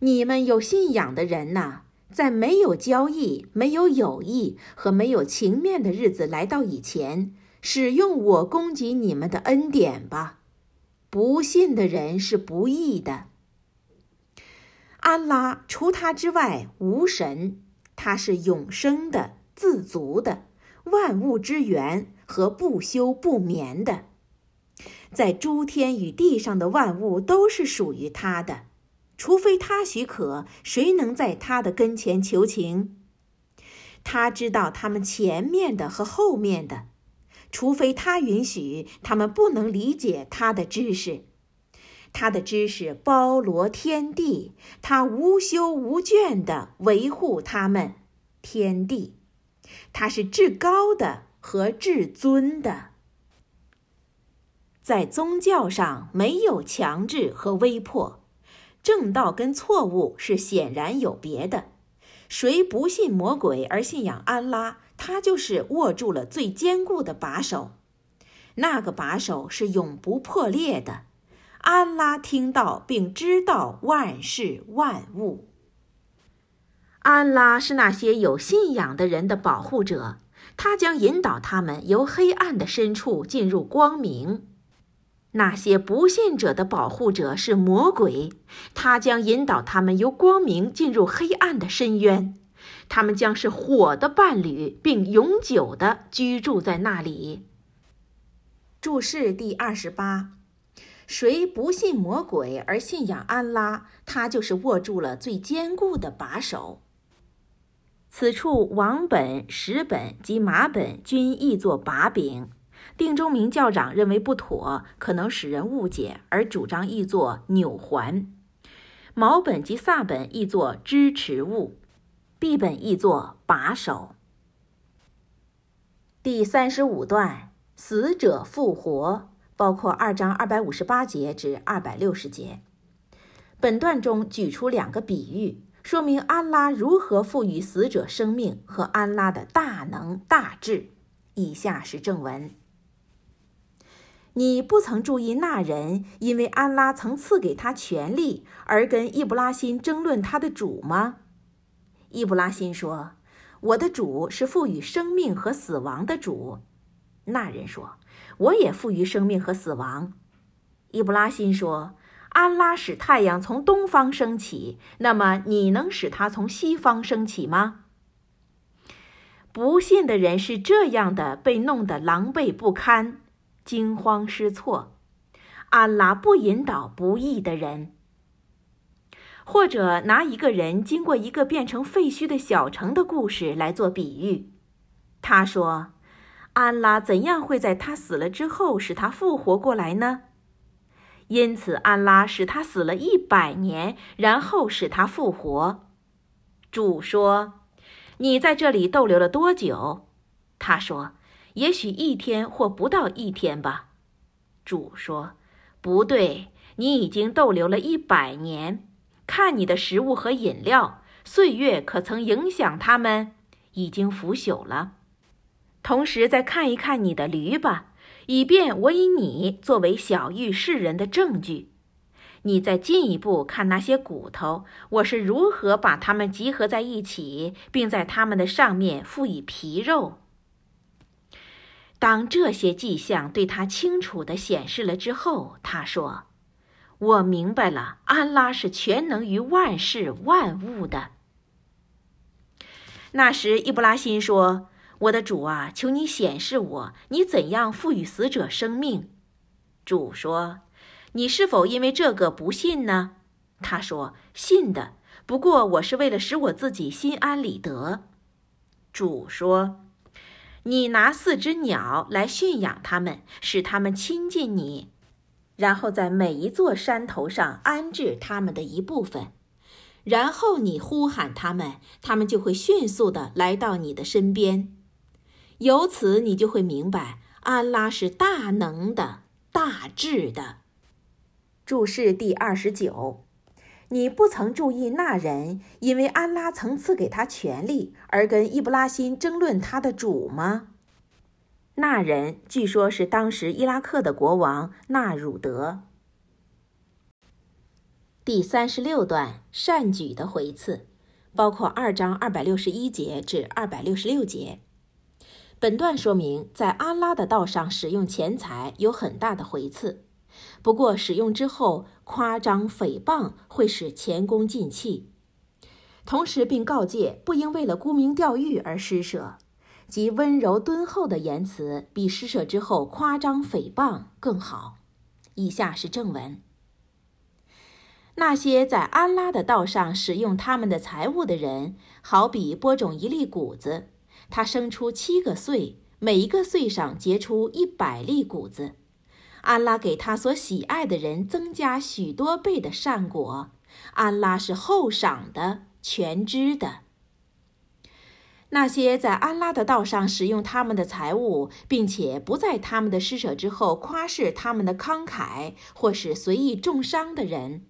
你们有信仰的人呐，在没有交易、没有友谊和没有情面的日子来到以前，使用我供给你们的恩典吧。不信的人是不义的。安拉除他之外无神，他是永生的、自足的、万物之源和不休不眠的。在诸天与地上的万物都是属于他的，除非他许可，谁能在他的跟前求情？他知道他们前面的和后面的。除非他允许，他们不能理解他的知识。他的知识包罗天地，他无休无倦地维护他们。天地，他是至高的和至尊的。在宗教上没有强制和威迫，正道跟错误是显然有别的。谁不信魔鬼而信仰安拉？他就是握住了最坚固的把手，那个把手是永不破裂的。安拉听到并知道万事万物。安拉是那些有信仰的人的保护者，他将引导他们由黑暗的深处进入光明。那些不信者的保护者是魔鬼，他将引导他们由光明进入黑暗的深渊。他们将是火的伴侣，并永久的居住在那里。注释第二十八：谁不信魔鬼而信仰安拉，他就是握住了最坚固的把手。此处王本、石本及马本均译作把柄。定中明校长认为不妥，可能使人误解，而主张译作纽环。毛本及萨本译作支持物。必本译作把手。第三十五段，死者复活，包括二章二百五十八节至二百六十节。本段中举出两个比喻，说明安拉如何赋予死者生命和安拉的大能大智。以下是正文：你不曾注意那人因为安拉曾赐给他权力而跟易卜拉欣争论他的主吗？伊布拉欣说：“我的主是赋予生命和死亡的主。”那人说：“我也赋予生命和死亡。”伊布拉欣说：“安拉使太阳从东方升起，那么你能使它从西方升起吗？”不信的人是这样的，被弄得狼狈不堪、惊慌失措。安拉不引导不义的人。或者拿一个人经过一个变成废墟的小城的故事来做比喻。他说：“安拉怎样会在他死了之后使他复活过来呢？因此，安拉使他死了一百年，然后使他复活。”主说：“你在这里逗留了多久？”他说：“也许一天或不到一天吧。”主说：“不对，你已经逗留了一百年。”看你的食物和饮料，岁月可曾影响它们？已经腐朽了。同时，再看一看你的驴吧，以便我以你作为小玉世人的证据。你再进一步看那些骨头，我是如何把它们集合在一起，并在它们的上面附以皮肉。当这些迹象对他清楚地显示了之后，他说。我明白了，安拉是全能于万事万物的。那时，伊布拉欣说：“我的主啊，求你显示我，你怎样赋予死者生命？”主说：“你是否因为这个不信呢？”他说：“信的，不过我是为了使我自己心安理得。”主说：“你拿四只鸟来驯养它们，使它们亲近你。”然后在每一座山头上安置他们的一部分，然后你呼喊他们，他们就会迅速地来到你的身边。由此，你就会明白，安拉是大能的、大智的。注释第二十九。你不曾注意那人因为安拉曾赐给他权力而跟伊布拉辛争论他的主吗？那人据说是当时伊拉克的国王纳鲁德。第三十六段善举的回赐，包括二章二百六十一节至二百六十六节。本段说明，在阿拉的道上使用钱财有很大的回赐。不过，使用之后夸张诽谤会使前功尽弃。同时，并告诫不应为了沽名钓誉而施舍，及温柔敦厚的言辞比施舍之后夸张诽谤更好。以下是正文：那些在安拉的道上使用他们的财物的人，好比播种一粒谷子，它生出七个穗，每一个穗上结出一百粒谷子。安拉给他所喜爱的人增加许多倍的善果，安拉是厚赏的、全知的。那些在安拉的道上使用他们的财物，并且不在他们的施舍之后夸示他们的慷慨，或是随意重伤的人，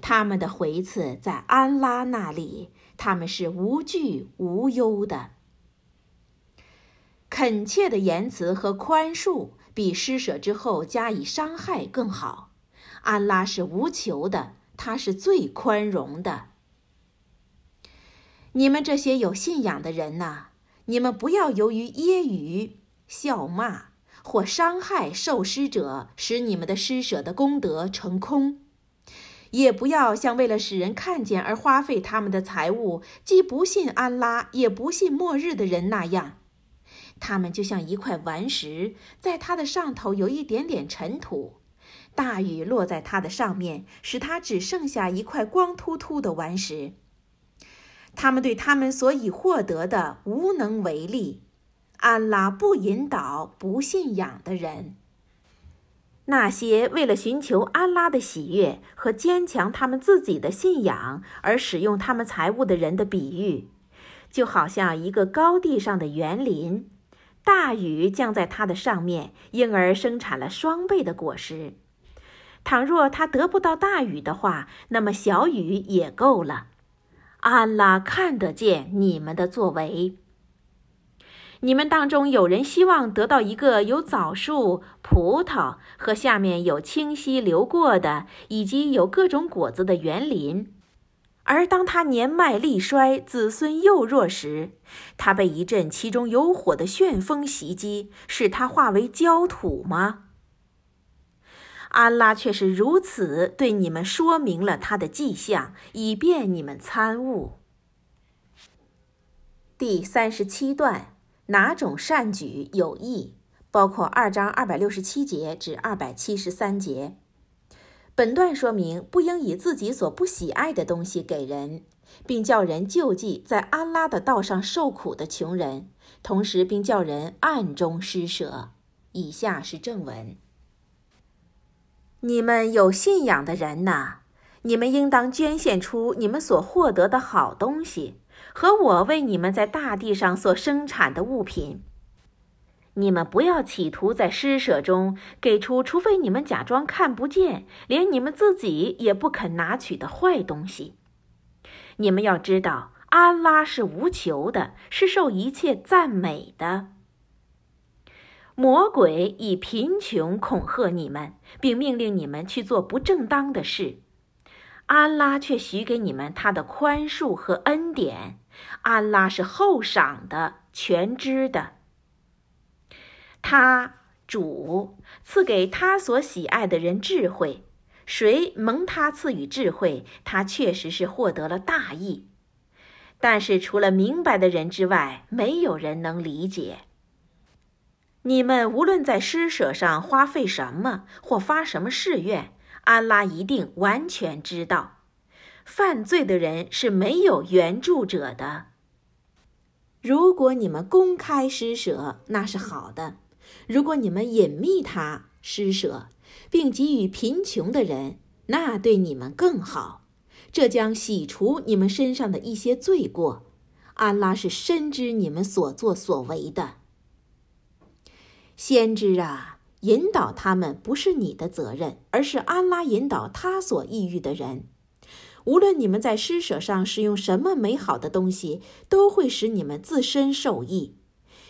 他们的回赐在安拉那里，他们是无惧无忧的。恳切的言辞和宽恕。比施舍之后加以伤害更好。安拉是无求的，他是最宽容的。你们这些有信仰的人呐，你们不要由于揶揄、笑骂或伤害受施者，使你们的施舍的功德成空；也不要像为了使人看见而花费他们的财物，既不信安拉，也不信末日的人那样。他们就像一块顽石，在它的上头有一点点尘土，大雨落在它的上面，使它只剩下一块光秃秃的顽石。他们对他们所以获得的无能为力。安拉不引导不信仰的人。那些为了寻求安拉的喜悦和坚强他们自己的信仰而使用他们财物的人的比喻，就好像一个高地上的园林。大雨降在它的上面，因而生产了双倍的果实。倘若他得不到大雨的话，那么小雨也够了。安拉看得见你们的作为。你们当中有人希望得到一个有枣树、葡萄和下面有清溪流过的，以及有各种果子的园林。而当他年迈力衰、子孙幼弱时，他被一阵其中有火的旋风袭击，使他化为焦土吗？安拉却是如此对你们说明了他的迹象，以便你们参悟。第三十七段，哪种善举有益？包括二章二百六十七节至二百七十三节。本段说明，不应以自己所不喜爱的东西给人，并叫人救济在安拉的道上受苦的穷人，同时并叫人暗中施舍。以下是正文：你们有信仰的人呐，你们应当捐献出你们所获得的好东西，和我为你们在大地上所生产的物品。你们不要企图在施舍中给出，除非你们假装看不见，连你们自己也不肯拿取的坏东西。你们要知道，安拉是无求的，是受一切赞美的。魔鬼以贫穷恐吓你们，并命令你们去做不正当的事，安拉却许给你们他的宽恕和恩典。安拉是厚赏的，全知的。他主赐给他所喜爱的人智慧，谁蒙他赐予智慧，他确实是获得了大益。但是除了明白的人之外，没有人能理解。你们无论在施舍上花费什么，或发什么誓愿，安拉一定完全知道。犯罪的人是没有援助者的。如果你们公开施舍，那是好的。如果你们隐秘他施舍，并给予贫穷的人，那对你们更好。这将洗除你们身上的一些罪过。安拉是深知你们所作所为的。先知啊，引导他们不是你的责任，而是安拉引导他所抑郁的人。无论你们在施舍上使用什么美好的东西，都会使你们自身受益。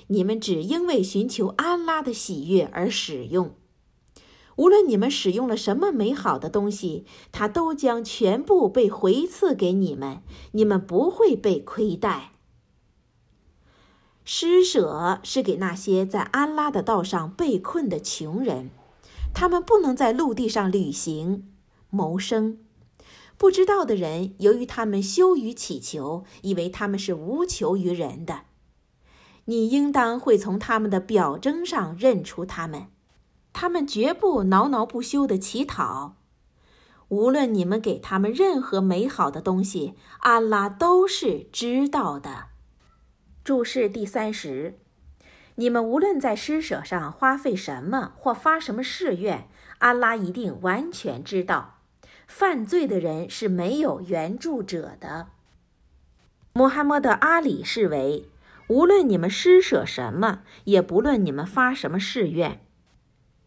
你们只因为寻求安拉的喜悦而使用。无论你们使用了什么美好的东西，它都将全部被回赐给你们，你们不会被亏待。施舍是给那些在安拉的道上被困的穷人，他们不能在陆地上旅行、谋生。不知道的人，由于他们羞于乞求，以为他们是无求于人的。你应当会从他们的表征上认出他们，他们绝不挠挠不休地乞讨。无论你们给他们任何美好的东西，安拉都是知道的。注释第三十，你们无论在施舍上花费什么或发什么誓愿，安拉一定完全知道。犯罪的人是没有援助者的。穆罕默德·阿里视为，无论你们施舍什么，也不论你们发什么誓愿，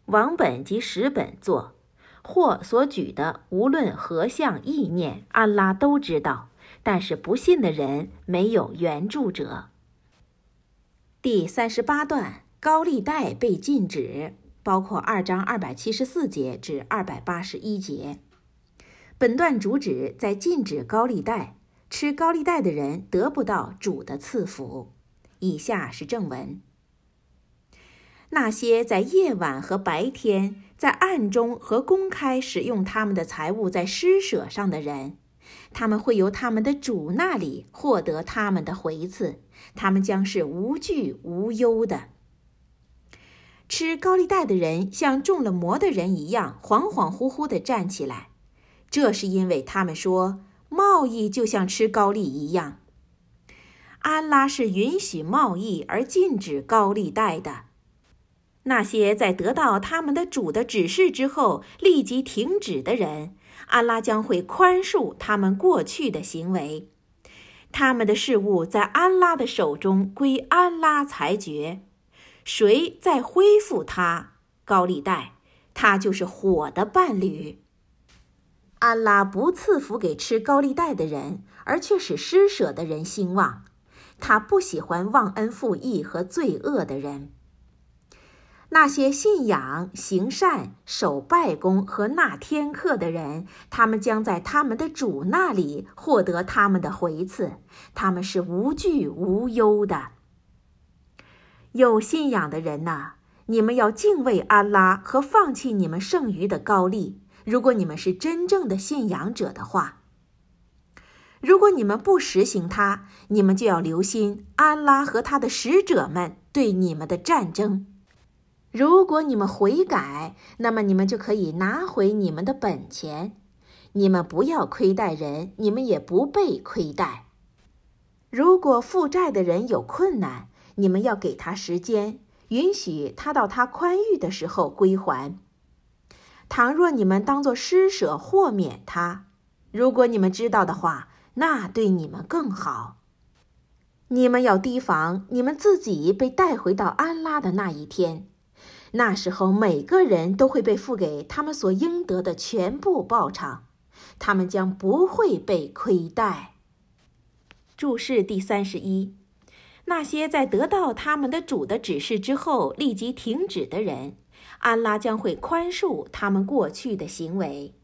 往本及十本做，或所举的无论何项意念，安拉都知道。但是不信的人没有援助者。第三十八段，高利贷被禁止，包括二章二百七十四节至二百八十一节。本段主旨在禁止高利贷，吃高利贷的人得不到主的赐福。以下是正文：那些在夜晚和白天，在暗中和公开使用他们的财物在施舍上的人，他们会由他们的主那里获得他们的回赐，他们将是无惧无忧的。吃高利贷的人像中了魔的人一样，恍恍惚惚地站起来。这是因为他们说贸易就像吃高利一样。安拉是允许贸易而禁止高利贷的。那些在得到他们的主的指示之后立即停止的人，安拉将会宽恕他们过去的行为。他们的事务在安拉的手中，归安拉裁决。谁再恢复他高利贷，他就是火的伴侣。安拉不赐福给吃高利贷的人，而却使施舍的人兴旺。他不喜欢忘恩负义和罪恶的人。那些信仰、行善、守拜功和纳天课的人，他们将在他们的主那里获得他们的回赐。他们是无惧无忧的。有信仰的人呐，你们要敬畏安拉和放弃你们剩余的高利。如果你们是真正的信仰者的话，如果你们不实行它，你们就要留心安拉和他的使者们对你们的战争。如果你们悔改，那么你们就可以拿回你们的本钱。你们不要亏待人，你们也不被亏待。如果负债的人有困难，你们要给他时间，允许他到他宽裕的时候归还。倘若你们当作施舍豁免他，如果你们知道的话，那对你们更好。你们要提防你们自己被带回到安拉的那一天，那时候每个人都会被付给他们所应得的全部报偿，他们将不会被亏待。注释第三十一，那些在得到他们的主的指示之后立即停止的人。安拉将会宽恕他们过去的行为。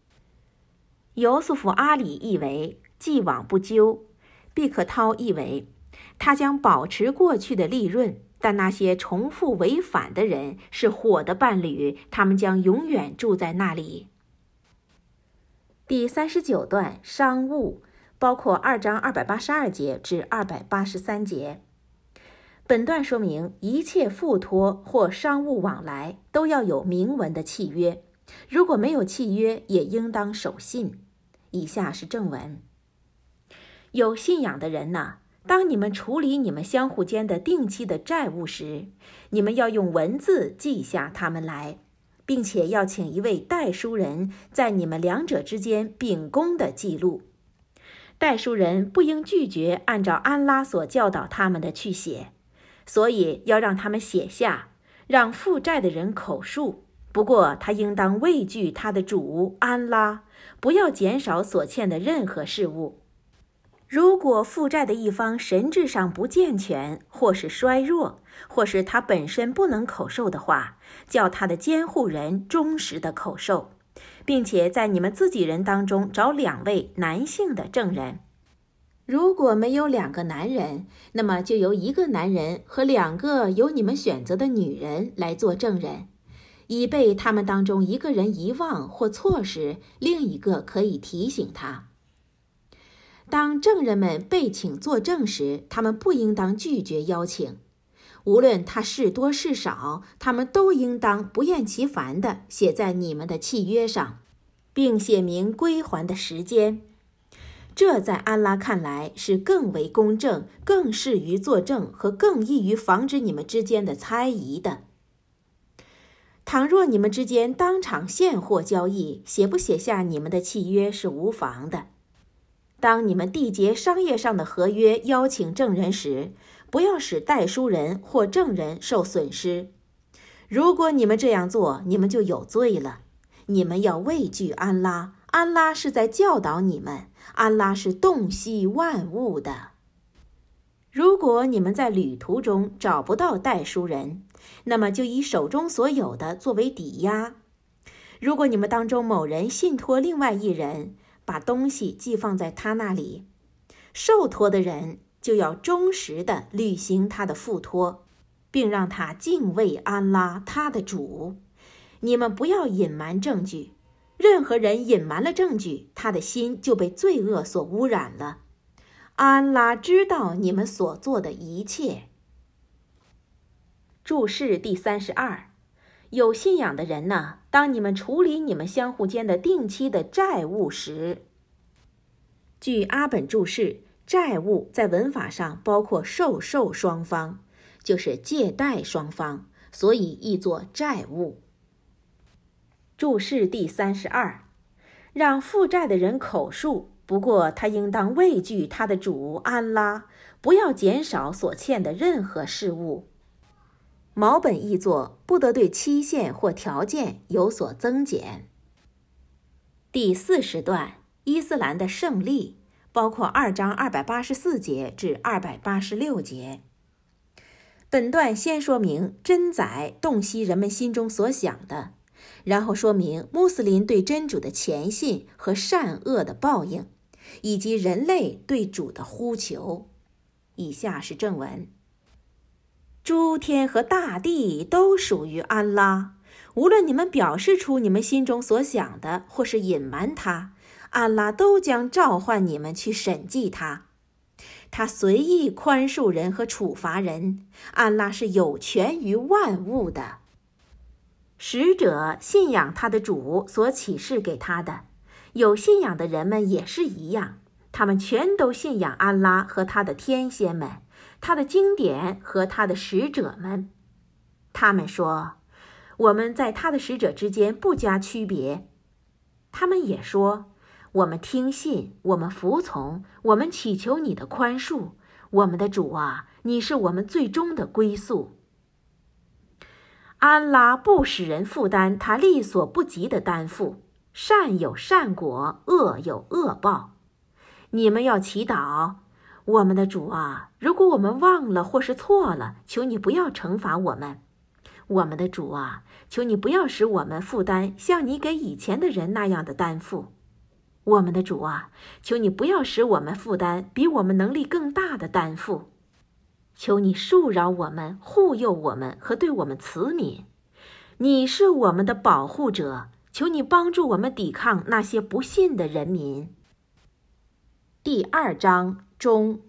尤素夫·阿里译为“既往不咎”，毕克涛译为“他将保持过去的利润”，但那些重复违反的人是火的伴侣，他们将永远住在那里。第三十九段商务包括二章二百八十二节至二百八十三节。本段说明，一切付托或商务往来都要有明文的契约，如果没有契约，也应当守信。以下是正文：有信仰的人呢，当你们处理你们相互间的定期的债务时，你们要用文字记下他们来，并且要请一位代书人在你们两者之间秉公的记录。代书人不应拒绝按照安拉所教导他们的去写，所以要让他们写下，让负债的人口述。不过他应当畏惧他的主安拉，不要减少所欠的任何事物。如果负债的一方神智上不健全，或是衰弱，或是他本身不能口授的话，叫他的监护人忠实的口授，并且在你们自己人当中找两位男性的证人。如果没有两个男人，那么就由一个男人和两个由你们选择的女人来做证人，以备他们当中一个人遗忘或错时，另一个可以提醒他。当证人们被请作证时，他们不应当拒绝邀请。无论他是多是少，他们都应当不厌其烦地写在你们的契约上，并写明归还的时间。这在安拉看来是更为公正、更适于作证和更易于防止你们之间的猜疑的。倘若你们之间当场现货交易，写不写下你们的契约是无妨的。当你们缔结商业上的合约，邀请证人时，不要使代书人或证人受损失。如果你们这样做，你们就有罪了。你们要畏惧安拉，安拉是在教导你们，安拉是洞悉万物的。如果你们在旅途中找不到代书人，那么就以手中所有的作为抵押。如果你们当中某人信托另外一人，把东西寄放在他那里，受托的人就要忠实地履行他的付托，并让他敬畏安拉他的主。你们不要隐瞒证据，任何人隐瞒了证据，他的心就被罪恶所污染了。安拉知道你们所做的一切。注释第三十二。有信仰的人呢，当你们处理你们相互间的定期的债务时，据阿本注释，债务在文法上包括授受双方，就是借贷双方，所以译作债务。注释第三十二，让负债的人口述，不过他应当畏惧他的主安拉，不要减少所欠的任何事物。毛本译作不得对期限或条件有所增减。第四十段，伊斯兰的胜利包括二章二百八十四节至二百八十六节。本段先说明真宰洞悉人们心中所想的，然后说明穆斯林对真主的虔信和善恶的报应，以及人类对主的呼求。以下是正文。诸天和大地都属于安拉。无论你们表示出你们心中所想的，或是隐瞒它，安拉都将召唤你们去审计他。他随意宽恕人和处罚人。安拉是有权于万物的。使者信仰他的主所启示给他的，有信仰的人们也是一样，他们全都信仰安拉和他的天仙们。他的经典和他的使者们，他们说：“我们在他的使者之间不加区别。”他们也说：“我们听信，我们服从，我们祈求你的宽恕，我们的主啊，你是我们最终的归宿。”安拉不使人负担他力所不及的担负，善有善果，恶有恶报。你们要祈祷。我们的主啊，如果我们忘了或是错了，求你不要惩罚我们。我们的主啊，求你不要使我们负担像你给以前的人那样的担负。我们的主啊，求你不要使我们负担比我们能力更大的担负。求你恕饶我们，护佑我们和对我们慈悯。你是我们的保护者，求你帮助我们抵抗那些不信的人民。第二章。中。